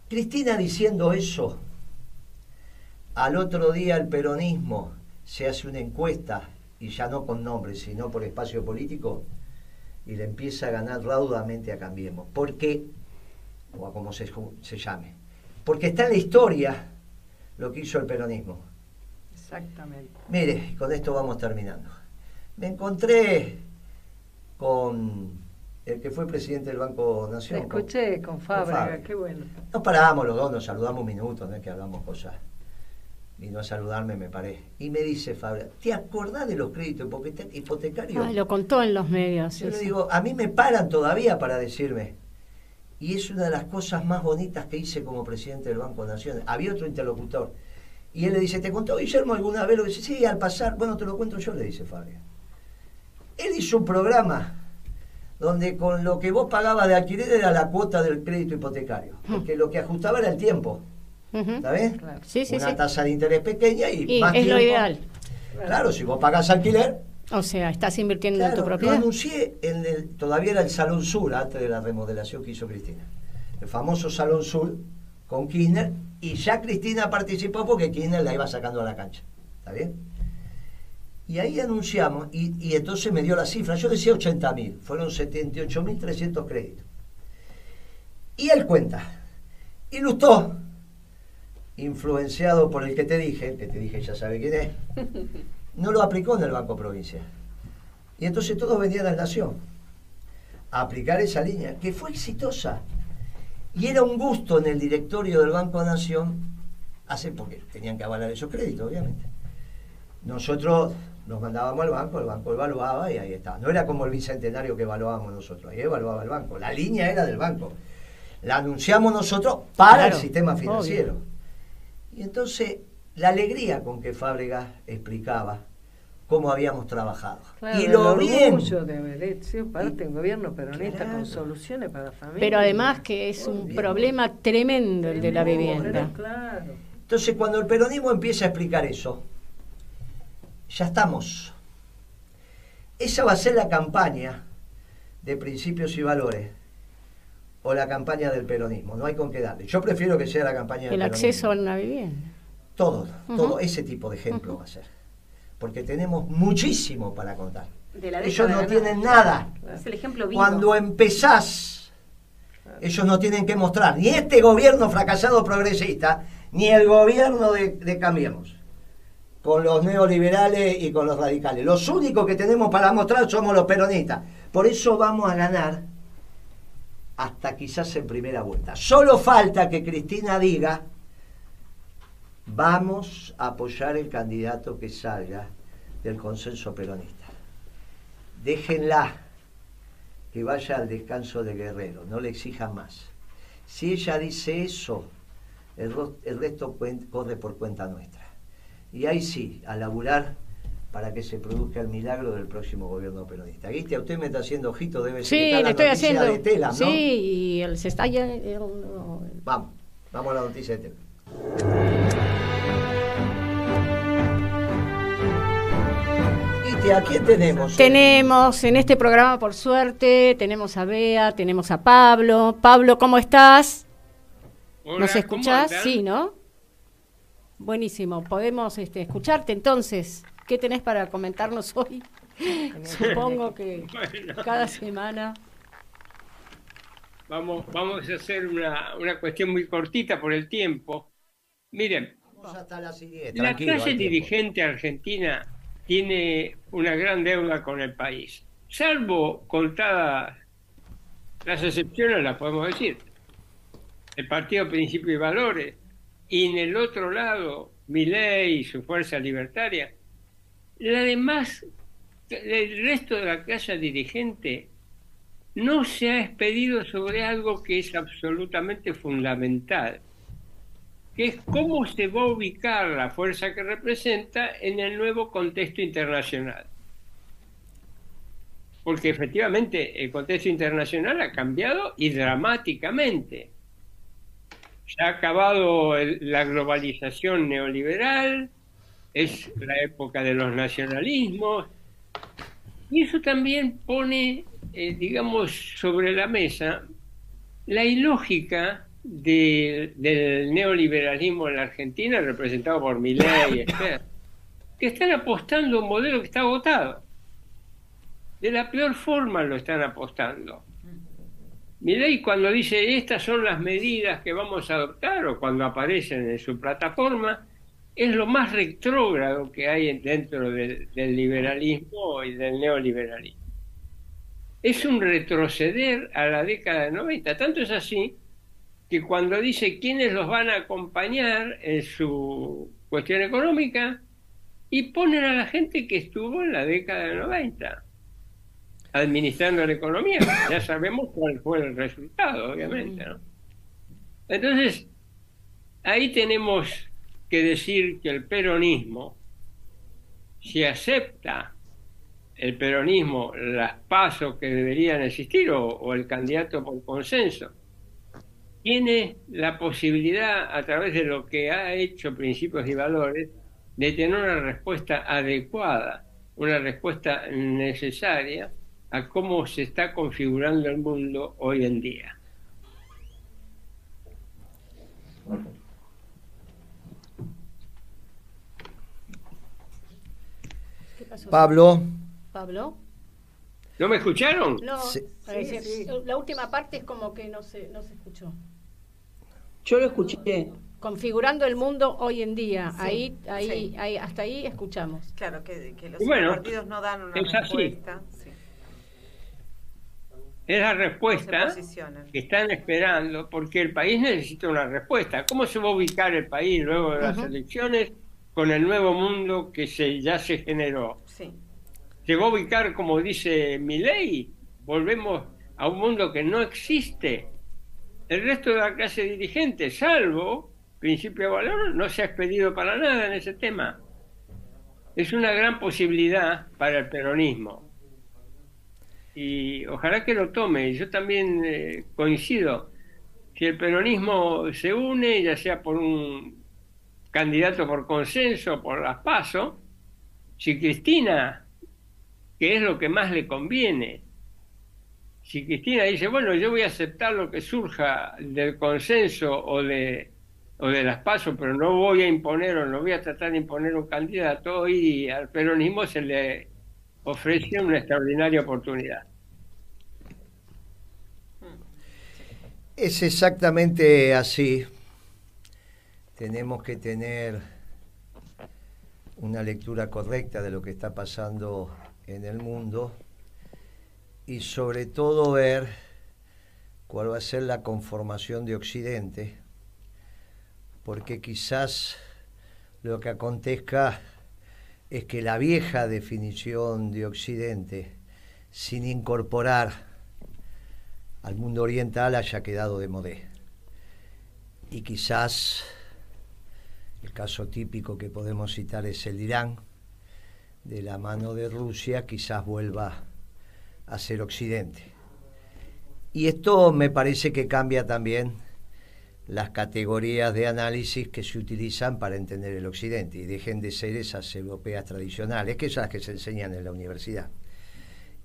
Cristina diciendo eso, al otro día el peronismo se hace una encuesta, y ya no con nombres, sino por espacio político, y le empieza a ganar raudamente a Cambiemos. ¿Por qué? O a como se, llame. Porque está en la historia lo que hizo el peronismo. Exactamente. Mire, con esto vamos terminando. Me encontré con el que fue presidente del Banco Te Nación. con- escuché con Fábrega, Fábrega. qué bueno. Nos paramos los dos, nos saludamos un minuto, no es que hablamos cosas. Vino a saludarme, me paré. Y me dice Fabra, ¿te acordás de los créditos hipoteca- hipotecarios? Ah, lo contó en los medios. Yo le digo, a mí me paran todavía para decirme. Y es una de las cosas más bonitas que hice como presidente del Banco Nación. Había otro interlocutor. Y él le dice, ¿te contó Guillermo alguna vez? Lo dice, sí, al pasar. Bueno, te lo cuento yo, le dice Fabio. Él hizo un programa donde con lo que vos pagabas de alquiler era la cuota del crédito hipotecario. Porque lo que ajustaba era el tiempo. ¿Está bien? Claro. Sí, sí, Una sí. tasa de interés pequeña y, Y más es lo ideal. Claro, si vos pagás alquiler, O sea, estás invirtiendo en Claro, tu Lo propiedad. anuncié en el, todavía era el Salón Sur, antes de la remodelación que hizo Cristina. El famoso Salón Sur con Kirchner, y ya Cristina participó porque Kirchner la iba sacando a la cancha. ¿Está bien? Y ahí anunciamos, y, y entonces me dio la cifra, yo decía 80.000, fueron 78.300 créditos. Y él cuenta, y Lustó, influenciado por el que te dije, que te dije ya sabe quién es, no lo aplicó en el Banco Provincia. Y entonces todos venían a Nación a aplicar esa línea, que fue exitosa. Y era un gusto en el directorio del Banco Nación hacer, porque tenían que avalar esos créditos, obviamente. Nosotros nos mandábamos al banco, el banco evaluaba y ahí estaba. No era como el bicentenario que evaluábamos nosotros, ahí evaluaba el banco. La línea era del banco. La anunciamos nosotros para Claro, el sistema obvio. Y entonces, la alegría con que Fábrega explicaba cómo habíamos trabajado. Claro, y el lo bien. orgullo de haber sido parte de un gobierno peronista Claro. con soluciones para la familia. Pero además que es un problema tremendo el de la vivienda. Claro. Entonces, cuando el peronismo empieza a explicar eso, ya estamos. Esa va a ser la campaña de principios y valores o la campaña del peronismo. No hay con qué darle. Yo prefiero que sea la campaña del El peronismo. acceso a una vivienda. Todo, todo ese tipo de ejemplo va a ser. Porque tenemos muchísimo para contar. De la Ellos no tienen nada. Es el ejemplo vivo. Cuando empezás, ellos no tienen que mostrar ni este gobierno fracasado progresista, ni el gobierno de, de Cambiemos, con los neoliberales y con los radicales. Los únicos que tenemos para mostrar somos los peronistas. Por eso vamos a ganar hasta quizás en primera vuelta. Solo falta que Cristina diga, vamos a apoyar el candidato que salga del consenso peronista. Déjenla que vaya al descanso de Guerrero, no le exijan más. Si ella dice eso, el, el resto corre por cuenta nuestra. Y ahí sí, a laburar para que se produzca el milagro del próximo gobierno peronista. Guiste, usted me está haciendo ojito, debe ser que Sí, está la estoy noticia haciendo. de Telam, ¿no? Sí, y el, se está ya. eh, no, Vamos, vamos a la noticia de Telam. ¿a quién tenemos? Tenemos en este programa, por suerte, tenemos a Bea, tenemos a Pablo. Pablo, ¿cómo estás? Hola, ¿Nos ¿cómo escuchás? andan? Sí, ¿no? Buenísimo. Podemos este, escucharte entonces. ¿Qué tenés para comentarnos hoy? Supongo que Bueno, cada semana. vamos, vamos a hacer una, una cuestión muy cortita por el tiempo. Miren, Vamos hasta la siguiente. la clase dirigente argentina tiene una gran deuda con el país. Salvo contadas las excepciones, las podemos decir. El Partido Principio y Valores. Y en el otro lado, Milei y su fuerza libertaria. La el resto de la clase dirigente no se ha expedido sobre algo que es absolutamente fundamental, que es cómo se va a ubicar la fuerza que representa en el nuevo contexto internacional. Porque efectivamente el contexto internacional ha cambiado y dramáticamente. Se ha acabado la globalización neoliberal, es la época de los nacionalismos, y eso también pone, eh, digamos, sobre la mesa la ilógica de- del neoliberalismo en la Argentina, representado por Milei y Esper, que están apostando a un modelo que está agotado. De la peor forma lo están apostando. Milei cuando dice estas son las medidas que vamos a adoptar o cuando aparecen en su plataforma, es lo más retrógrado que hay en- dentro del, del liberalismo y del neoliberalismo. Es un retroceder a la década de 90. Tanto es así que cuando dice quiénes los van a acompañar en su cuestión económica, y ponen a la gente que estuvo en la década de 90 administrando la economía. Ya sabemos cuál fue el resultado, obviamente. Entonces, ahí tenemos que decir que el peronismo, si acepta el peronismo las pasos que deberían existir o el candidato por consenso, tiene la posibilidad, a través de lo que ha hecho Principios y Valores, de tener una respuesta adecuada, una respuesta necesaria a cómo se está configurando el mundo hoy en día. ¿Qué pasó? Pablo, Pablo. ¿No me escucharon? No, Sí. parece- Sí, sí. la última parte es como que no se, no se escuchó. Yo lo escuché. Configurando el mundo hoy en día. Sí, ahí, ahí, sí. ahí, hasta ahí escuchamos. Claro, que, que los bueno, partidos no dan una es así. Es la respuesta que están esperando porque el país necesita una respuesta. ¿Cómo se va a ubicar el país luego de las elecciones con el nuevo mundo que se, ya se generó? Sí, se va a ubicar, como dice Milei, volvemos a un mundo que no existe. El resto de la clase dirigente, salvo principio de valor, no se ha expedido para nada en ese tema. Es una gran posibilidad para el peronismo. Y ojalá que lo tome. Yo también eh, coincido. Si el peronismo se une, ya sea por un candidato por consenso, por las PASO, si Cristina que es lo que más le conviene. Si Cristina dice, bueno, yo voy a aceptar lo que surja del consenso o de, o de las pasos, pero no voy a imponer o no voy a tratar de imponer un candidato, y al peronismo se le ofrece una extraordinaria oportunidad. es exactamente así. Tenemos que tener una lectura correcta de lo que está pasando en el mundo y sobre todo ver cuál va a ser la conformación de Occidente, porque quizás lo que acontezca es que la vieja definición de Occidente, sin incorporar al mundo oriental, haya quedado de modé. y quizás el caso típico que podemos citar es el Irán, de la mano de Rusia, quizás vuelva a ser Occidente. Y esto me parece que cambia también las categorías de análisis que se utilizan para entender el Occidente y dejen de ser esas europeas tradicionales, que son las que se enseñan en la universidad,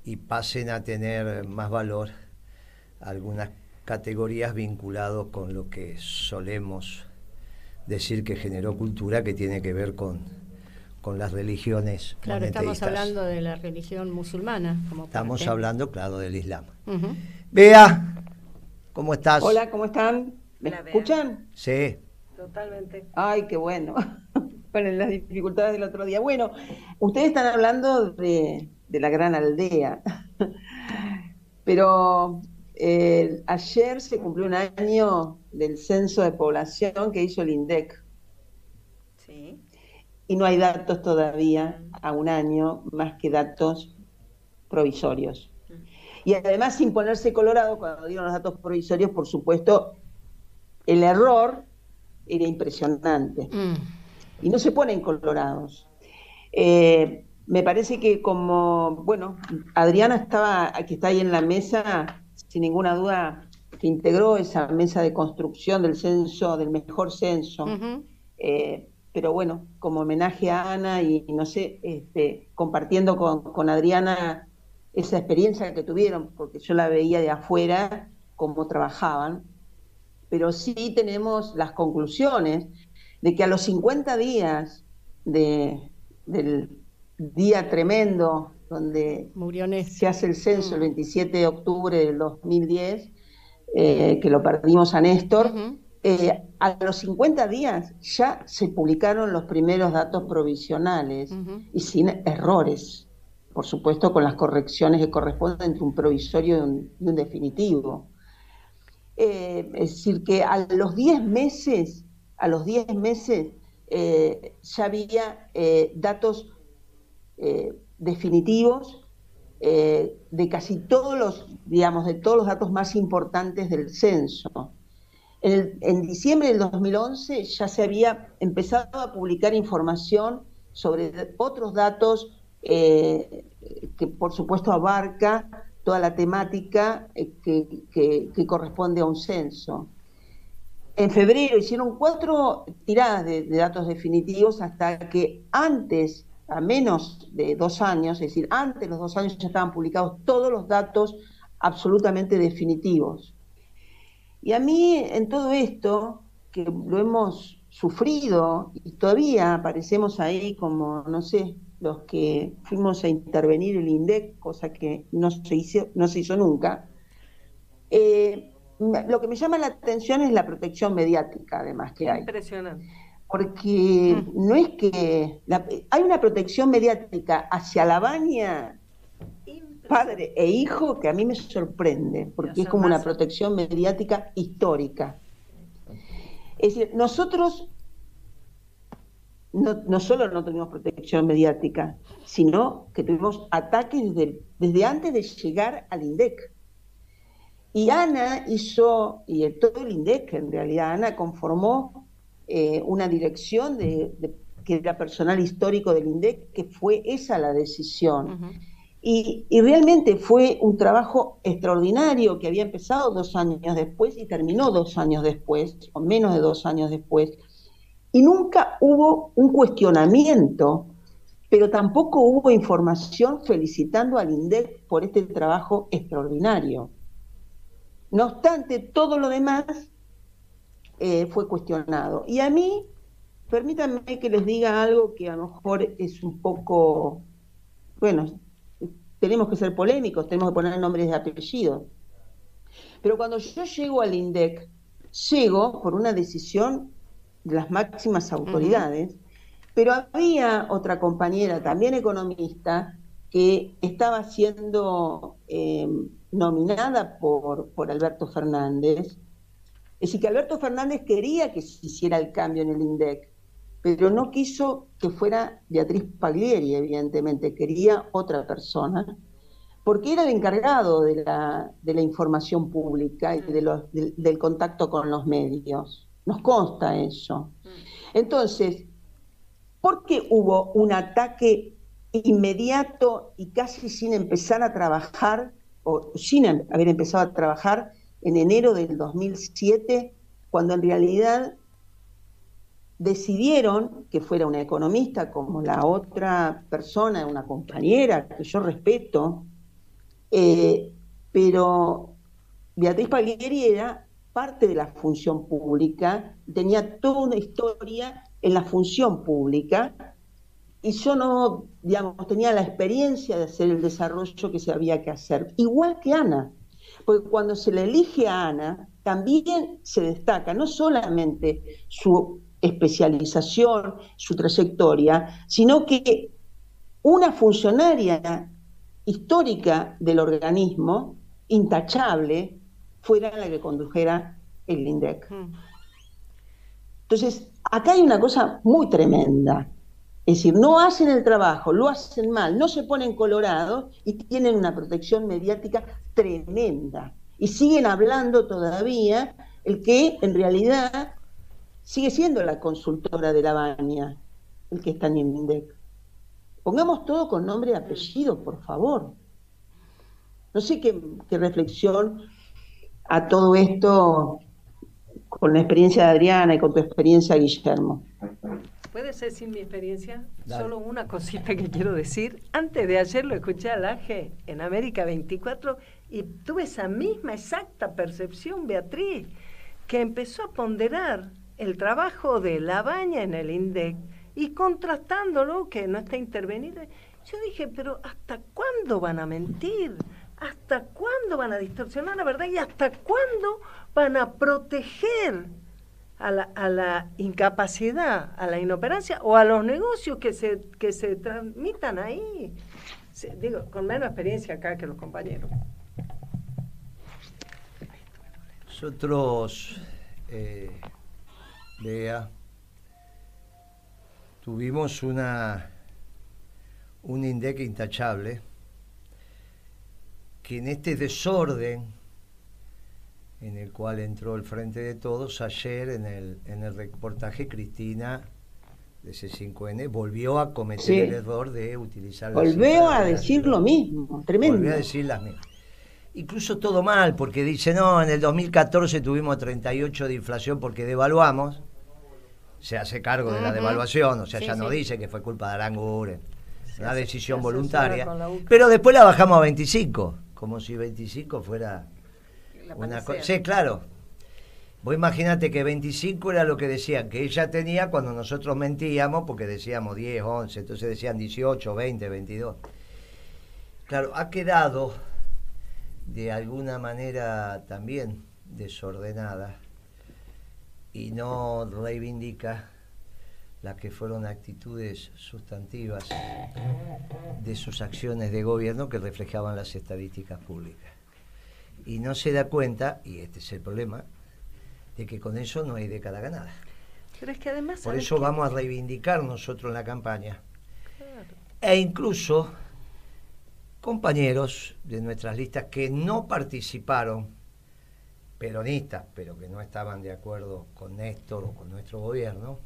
y pasen a tener más valor algunas categorías vinculadas con lo que solemos decir que generó cultura, que tiene que ver con, con las religiones. Claro, estamos hablando de la religión musulmana. Como estamos hablando, claro, del Islam. Vea, ¿cómo estás? Hola, ¿cómo están? ¿Me escuchan? Sí. Totalmente. Ay, qué bueno. bueno, las dificultades del otro día. Bueno, ustedes están hablando de, la gran aldea, pero eh, ayer se cumplió un año del censo de población que hizo el INDEC. Sí. Y no hay datos todavía a un año más que datos provisorios. Mm. Y además, sin ponerse colorado, cuando dieron los datos provisorios, por supuesto, el error era impresionante. Mm. Y no se ponen colorados. Eh, me parece que como, bueno, Adriana estaba, que está ahí en la mesa, sin ninguna duda, que integró esa mesa de construcción del censo, del mejor censo. Eh, pero bueno, como homenaje a Ana y, no sé, este, compartiendo con, con, Adriana esa experiencia que tuvieron, porque yo la veía de afuera, cómo trabajaban, pero sí tenemos las conclusiones de que a los 50 días de, del día tremendo donde se hace el censo el 27 de octubre del 2010, eh, que lo perdimos a Néstor, eh, a los 50 días ya se publicaron los primeros datos provisionales y sin errores, por supuesto con las correcciones que corresponden entre un provisorio y un definitivo. Eh, es decir, que a los 10 meses, a los 10 meses eh, ya había eh, datos definitivos de casi todos los, digamos, de todos los datos más importantes del censo. En, en, diciembre del 2011 ya se había empezado a publicar información sobre otros datos que por supuesto abarca toda la temática eh, que, corresponde a un censo. En febrero hicieron cuatro tiradas de, datos definitivos hasta que antes, a menos de dos años, es decir, antes de los dos años ya estaban publicados todos los datos absolutamente definitivos. Y a mí en todo esto, que lo hemos sufrido y todavía aparecemos ahí como, no sé, los que fuimos a intervenir el INDEC, cosa que no se hizo, no se hizo nunca. Eh, lo que me llama la atención es la protección mediática, además, que hay. Impresionante. Porque mm. no es que. hay una protección mediática hacia la baña, padre e hijo, que a mí me sorprende, porque es como una protección mediática histórica. Es decir, nosotros no, solo no tuvimos protección mediática, sino que tuvimos ataques desde, antes de llegar al INDEC. Y Ana hizo, y todo el INDEC en realidad, Ana conformó eh, una dirección de, que era personal histórico del INDEC, que fue esa la decisión. y, y, realmente fue un trabajo extraordinario que había empezado dos años después y terminó dos años después, o menos de dos años después y nunca hubo un cuestionamiento, pero tampoco hubo información felicitando al INDEC por este trabajo extraordinario. No obstante, todo lo demás eh, fue cuestionado. Y a mí, permítanme que les diga algo que a lo mejor es un poco, bueno, tenemos que ser polémicos, tenemos que poner nombres de apellidos. Pero cuando yo llego al INDEC, llego por una decisión de las máximas autoridades, pero había otra compañera, también economista, que estaba siendo em, nominada por, por Alberto Fernández. Es decir, que Alberto Fernández quería que se hiciera el cambio en el INDEC, pero no quiso que fuera Beatriz Paglieri, evidentemente, quería otra persona, porque era el encargado de la, de la información pública y de los, del contacto con los medios nos consta eso. Entonces, ¿por qué hubo un ataque inmediato y casi sin empezar a trabajar, o sin haber empezado a trabajar en enero del 2007, cuando en realidad decidieron que fuera una economista como la otra persona, una compañera que yo respeto, eh, pero Beatriz Paglieri era parte de la función pública, tenía toda una historia en la función pública y yo no, digamos, tenía la experiencia de hacer el desarrollo que se había que hacer, igual que Ana, porque cuando se le elige a Ana, también se destaca no solamente su especialización, su trayectoria, sino que una funcionaria histórica del organismo, intachable, fuera la que condujera el INDEC. Mm. Entonces, acá hay una cosa muy tremenda. Es decir, no hacen el trabajo, lo hacen mal, no se ponen colorados y tienen una protección mediática tremenda. Y siguen hablando todavía el que en realidad sigue siendo la consultora de la baña, el que está en INDEC. Pongamos todo con nombre y apellido, por favor. No sé qué, reflexión a todo esto con la experiencia de Adriana y con tu experiencia, Guillermo. Puede ser sin mi experiencia. Solo una cosita que quiero decir. Antes de ayer lo escuché al AGE en América 24 y tuve esa misma exacta percepción, Beatriz, que empezó a ponderar el trabajo de la baña en el INDEC y contrastándolo, que no está intervenido, yo dije, pero ¿hasta cuándo van a mentir? ¿Hasta cuándo van a distorsionar la verdad? ¿Y hasta cuándo van a proteger a la, incapacidad, a la inoperancia o a los negocios que se, que se transmitan ahí? digo, con menos experiencia acá que los compañeros. Nosotros eh, tuvimos una, un INDEC intachable que en este desorden en el cual entró el Frente de Todos, ayer en el, en el reportaje Cristina de C5N volvió a cometer el error de utilizar... Volvió a decir lo mismo, tremendo. Volvió a decir las mismas. Incluso todo mal, porque dice, no, en el 2014 tuvimos 38 de inflación porque devaluamos, se hace cargo de la devaluación, o sea, ya no dice que fue culpa de Aranguren, una decisión voluntaria, pero después la bajamos a 25, como si 25 fuera una cosa... Sí, claro. Vos imaginate que 25 era lo que decían que ella tenía cuando nosotros mentíamos, porque decíamos 10, 11, entonces decían 18, 20, 22. Claro, ha quedado de alguna manera también desordenada y no reivindica las que fueron actitudes sustantivas de sus acciones de gobierno que reflejaban las estadísticas públicas. Y no se da cuenta, y este es el problema, de que con eso no hay década ganada. Pero es que además... Por eso vamos a reivindicar nosotros en la campaña. E incluso compañeros de nuestras listas que no participaron, peronistas, pero que no estaban de acuerdo con Néstor o con nuestro gobierno,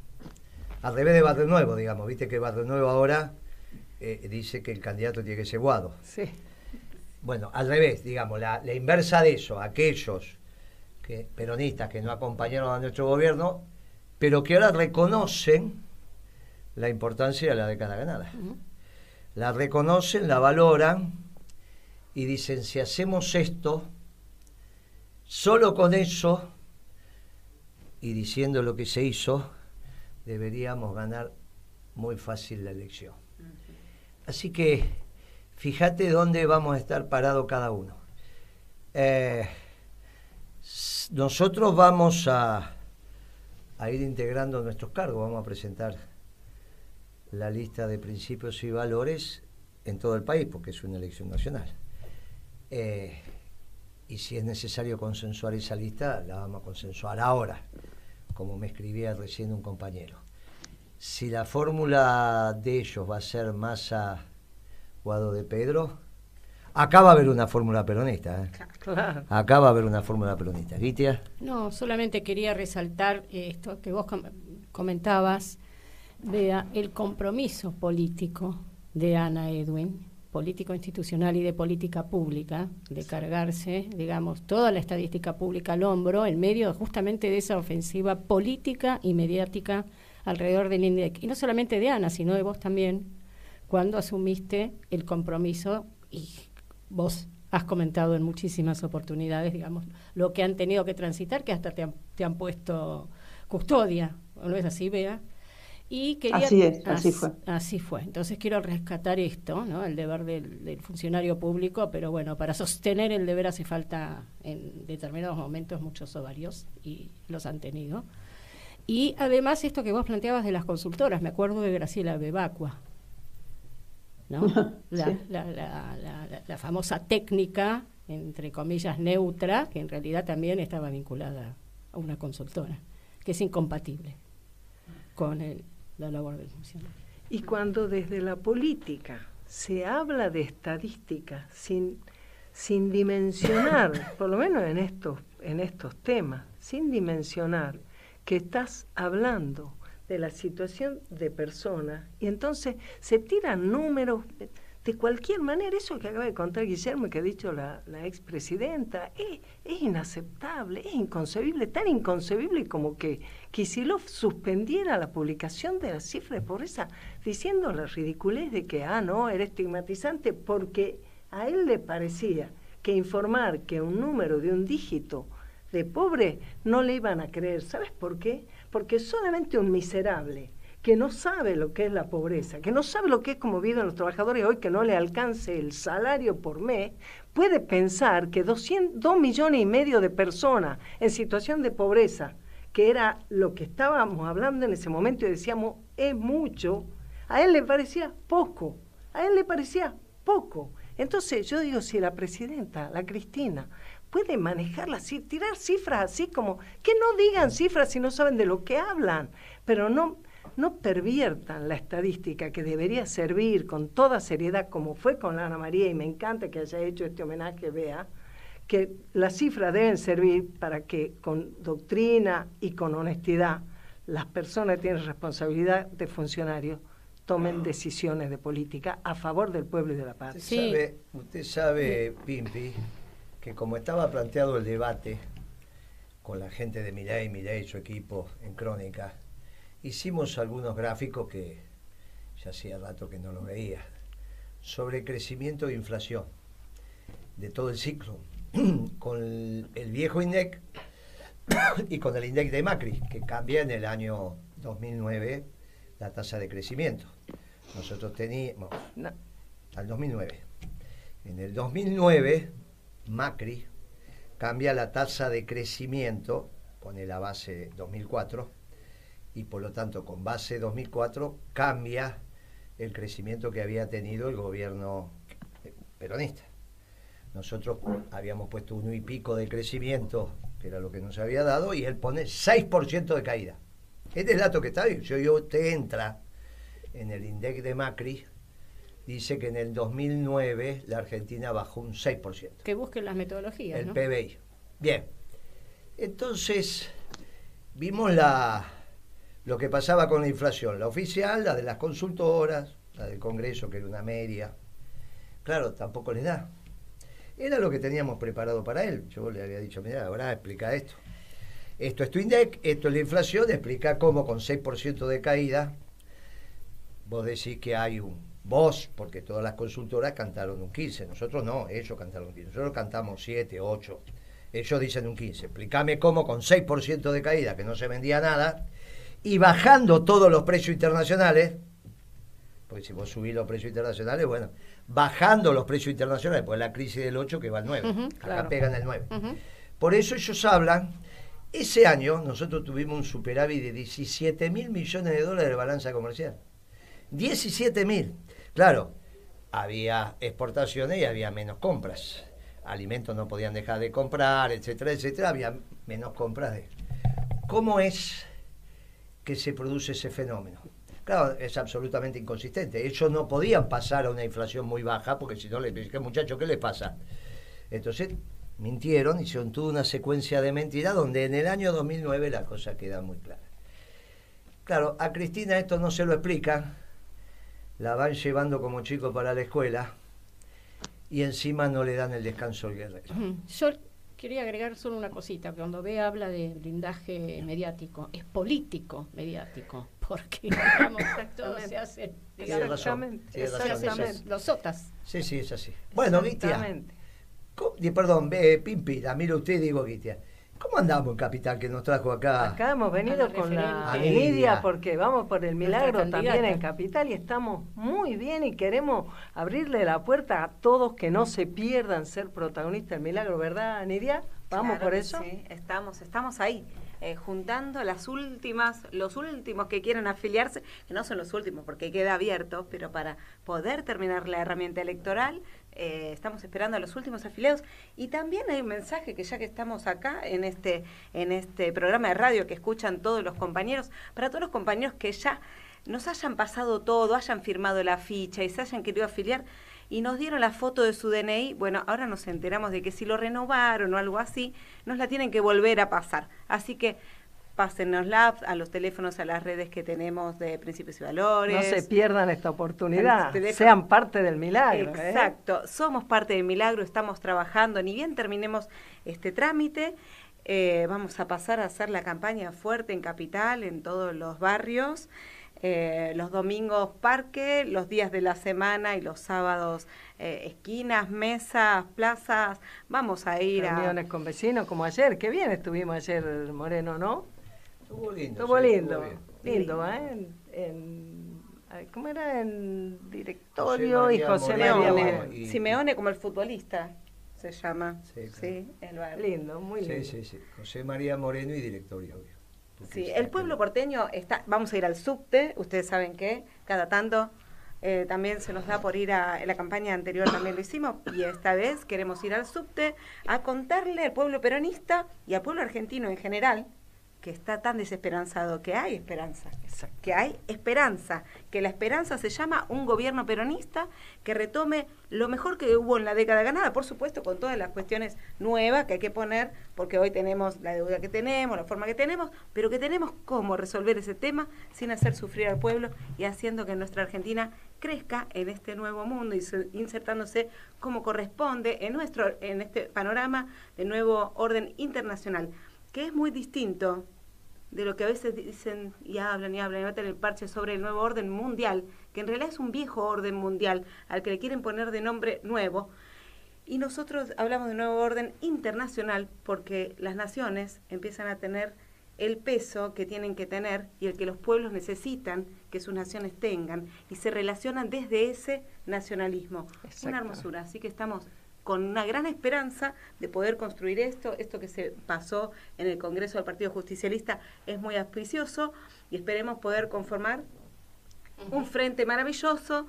al revés de Barrio Nuevo, digamos, viste que Barrio Nuevo ahora eh, dice que el candidato tiene que ser Guado. Sí. Bueno, al revés, digamos, la, la inversa de eso, aquellos que, peronistas que no acompañaron a nuestro gobierno, pero que ahora reconocen la importancia de la década ganada la reconocen, la valoran y dicen, si hacemos esto, solo con eso, y diciendo lo que se hizo, deberíamos ganar muy fácil la elección. Así que fíjate dónde vamos a estar parados cada uno. Eh, nosotros vamos a, a ir integrando nuestros cargos, vamos a presentar la lista de principios y valores en todo el país, porque es una elección nacional. Eh, y si es necesario consensuar esa lista, la vamos a consensuar ahora, como me escribía recién un compañero. Si la fórmula de ellos va a ser Massa Guado de Pedro, Acá va a haber una fórmula peronista. ¿eh? Claro. Acá va a haber una fórmula peronista. ¿Gitia? No, solamente quería resaltar esto que vos comentabas, vea, el compromiso político de Ana Edwin, político institucional y de política pública, de cargarse, digamos, toda la estadística pública al hombro en medio justamente de esa ofensiva política y mediática alrededor del INDEC. Y no solamente de Ana, sino de vos también, cuando asumiste el compromiso y vos has comentado en muchísimas oportunidades, digamos, lo que han tenido que transitar, que hasta te han, te han puesto custodia, ¿no es así, Bea? Y quería, así es, así, fue. Así fue. Entonces quiero rescatar esto, ¿no? El deber del, del, funcionario público, pero bueno, para sostener el deber hace falta en determinados momentos muchos ovarios y los han tenido. Y además esto que vos planteabas de las consultoras, me acuerdo de Graciela Bebacua, ¿no? la, la, la, la, famosa técnica, entre comillas, neutra, que en realidad también estaba vinculada a una consultora, que es incompatible con la labor del funcionario. Y cuando desde la política se habla de estadística sin, sin dimensionar, por lo menos en estos, en estos temas, sin dimensionar que estás hablando de la situación de personas y entonces se tiran números de cualquier manera. Eso que acaba de contar Guillermo que ha dicho la, la expresidenta es, es inaceptable, es inconcebible, tan inconcebible como que Kisilov suspendiera la publicación de las cifras de pobreza diciendo la ridiculez de que, ah, no, era estigmatizante porque a él le parecía que informar que un número de un dígito de pobre no le iban a creer. ¿Sabes por qué? porque solamente un miserable que no sabe lo que es la pobreza, que no sabe lo que es como viven los trabajadores hoy, que no le alcance el salario por mes, puede pensar que 200, 2 millones y medio de personas en situación de pobreza, que era lo que estábamos hablando en ese momento y decíamos, es mucho, a él le parecía poco, a él le parecía poco. Entonces yo digo, si la presidenta, la Cristina, puede manejarla así, tirar cifras así como, que no digan cifras si no saben de lo que hablan, pero no, no perviertan la estadística que debería servir con toda seriedad, como fue con Ana María, y me encanta que haya hecho este homenaje, vea, que las cifras deben servir para que con doctrina y con honestidad las personas que tienen responsabilidad de funcionarios tomen decisiones de política a favor del pueblo y de la paz. Usted sabe, usted sabe Pimpi, que como estaba planteado el debate con la gente de Milei, Milei y su equipo en Crónica, hicimos algunos gráficos que ya hacía rato que no los veía, sobre crecimiento e inflación de todo el ciclo, con el, viejo INDEC y con el INDEC de Macri, que cambia en el año 2009 la tasa de crecimiento. Nosotros teníamos, al 2009. En el 2009 Macri cambia la tasa de crecimiento, pone la base 2004, y por lo tanto con base 2004 cambia el crecimiento que había tenido el gobierno peronista. Nosotros habíamos puesto uno y pico de crecimiento, que era lo que nos había dado, y él pone 6% de caída. Este es el dato que está ahí. Si yo te entra en el INDEC de Macri, dice que en el 2009 la Argentina bajó un 6%. Que busquen las metodologías. El PBI. Bien. Entonces, vimos la, lo que pasaba con la inflación, la oficial, la de las consultoras, la del Congreso, que era una media. Claro, tampoco les da. Era lo que teníamos preparado para él. Yo le había dicho, mira, ahora explica esto. Esto es tu INDEC, esto es la inflación, explica cómo con 6% de caída vos decís que hay un Vos, porque todas las consultoras cantaron un 15, nosotros no, ellos cantaron un 15, nosotros cantamos 7, 8, ellos dicen un 15. Explícame cómo con 6% de caída, que no se vendía nada, y bajando todos los precios internacionales, porque si vos subís los precios internacionales, bueno, bajando los precios internacionales, pues la crisis del 8 que va al 9, acá pegan el 9. Por eso ellos hablan, ese año nosotros tuvimos un superávit de 17 mil millones de dólares de balanza comercial. 17 mil. Claro, había exportaciones y había menos compras. Alimentos no podían dejar de comprar, etcétera, etcétera. Había menos compras de. ¿Cómo es que se produce ese fenómeno? Claro, es absolutamente inconsistente. Ellos no podían pasar a una inflación muy baja porque si no le dicen, muchacho, ¿qué le pasa? Entonces mintieron, hicieron toda una secuencia de mentiras donde en el año 2009 la cosa queda muy clara. Claro, a Cristina esto no se lo explica, la van llevando como chico para la escuela y encima no le dan el descanso al guerrero. Quería agregar solo una cosita, cuando ve habla de blindaje mediático, es político mediático, porque digamos, se hace, digamos, los sotas. Sí, sí, es así. Bueno, Gitia, perdón, eh, Pimpi, la miro usted digo Gitia. ¿Cómo andamos en Capital que nos trajo acá? Acá hemos venido con la Nidia porque vamos por el milagro también en Capital y estamos muy bien y queremos abrirle la puerta a todos que no se pierdan ser protagonistas del milagro, ¿verdad, Nidia? Vamos por eso. Sí, estamos, estamos ahí. Eh, juntando las últimas, los últimos que quieren afiliarse, que no son los últimos porque queda abierto, pero para poder terminar la herramienta electoral eh, estamos esperando a los últimos afiliados. Y también hay un mensaje que ya que estamos acá en este en este programa de radio que escuchan todos los compañeros para todos los compañeros que ya nos hayan pasado todo hayan firmado la ficha y se hayan querido afiliar y nos dieron la foto de su DNI bueno ahora nos enteramos de que si lo renovaron o algo así nos la tienen que volver a pasar. Así que pásennosla a los teléfonos, a las redes que tenemos de Principios y Valores. No se pierdan esta oportunidad, sean parte del milagro. ¿eh? Exacto, somos parte del milagro, estamos trabajando, ni bien terminemos este trámite, eh, vamos a pasar a hacer la campaña fuerte en Capital, en todos los barrios. Eh, los domingos parque, los días de la semana y los sábados esquinas, mesas, plazas. Vamos a ir a... Reuniones con vecinos como ayer, qué bien estuvimos ayer, Moreno, ¿no? Estuvo lindo. Estuvo lindo. lindo, ¿eh? En, ¿Cómo era? En directorio y José María Simeone como el futbolista se llama. Sí, el Lindo, muy lindo. Sí, sí, sí. José María Moreno y directorio, obvio. Sí, el pueblo porteño está, vamos a ir al subte, ustedes saben que cada tanto eh, también se nos da por ir a en la campaña anterior también lo hicimos y esta vez queremos ir al subte a contarle al pueblo peronista y al pueblo argentino en general que está tan desesperanzado, que hay esperanza, que hay esperanza, que la esperanza se llama un gobierno peronista que retome lo mejor que hubo en la década ganada, por supuesto con todas las cuestiones nuevas que hay que poner, porque hoy tenemos la deuda que tenemos, la forma que tenemos, pero que tenemos cómo resolver ese tema sin hacer sufrir al pueblo y haciendo que nuestra Argentina crezca en este nuevo mundo y insertándose como corresponde en nuestro en este panorama de nuevo orden internacional que es muy distinto de lo que a veces dicen y hablan y hablan y meten el parche sobre el nuevo orden mundial, que en realidad es un viejo orden mundial al que le quieren poner de nombre nuevo. Y nosotros hablamos de nuevo orden internacional porque las naciones empiezan a tener el peso que tienen que tener y el que los pueblos necesitan que sus naciones tengan y se relacionan desde ese nacionalismo. Una hermosura. Así que estamos con una gran esperanza de poder construir esto. Esto que se pasó en el Congreso del Partido Justicialista es muy auspicioso y esperemos poder conformar un frente maravilloso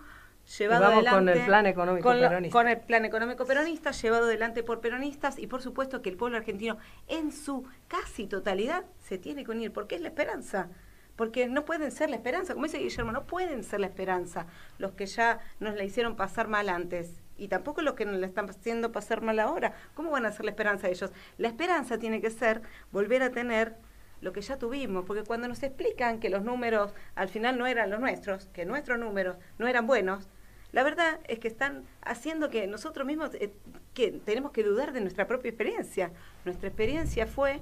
llevado adelante con el plan económico peronista. Con el plan económico peronista, llevado adelante por peronistas y por supuesto que el pueblo argentino en su casi totalidad se tiene que unir, porque es la esperanza. Porque no pueden ser la esperanza, como dice Guillermo, no pueden ser la esperanza los que ya nos la hicieron pasar mal antes y tampoco los que nos la están haciendo pasar mal ahora. ¿Cómo van a ser la esperanza de ellos? La esperanza tiene que ser volver a tener lo que ya tuvimos, porque cuando nos explican que los números al final no eran los nuestros, que nuestros números no eran buenos, la verdad es que están haciendo que nosotros mismos eh, que tenemos que dudar de nuestra propia experiencia. Nuestra experiencia fue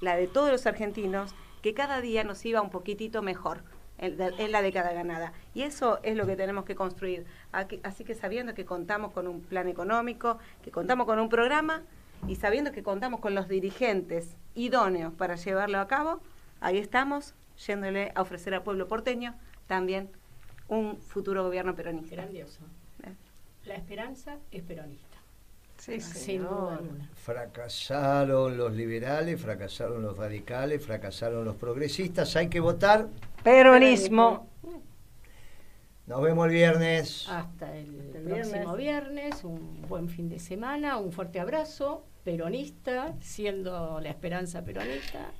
la de todos los argentinos, que cada día nos iba un poquitito mejor en, la década ganada. Y eso es lo que tenemos que construir. Así que sabiendo que contamos con un plan económico, que contamos con un programa y sabiendo que contamos con los dirigentes idóneos para llevarlo a cabo, ahí estamos, yéndole a ofrecer al pueblo porteño también un futuro gobierno peronista. Grandioso. ¿Eh? La esperanza es peronista. Sí, Sin duda Fracasaron los liberales, fracasaron los radicales, fracasaron los progresistas. Hay que votar Peronismo. Nos vemos el viernes. Hasta el, próximo viernes. Un buen fin de semana. Un fuerte abrazo. Peronista, siendo la esperanza peronista.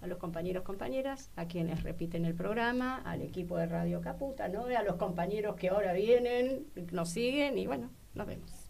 a los compañeros, compañeras, a quienes repiten el programa, al equipo de Radio Caputa, ¿no? a los compañeros que ahora vienen, nos siguen y bueno, nos vemos.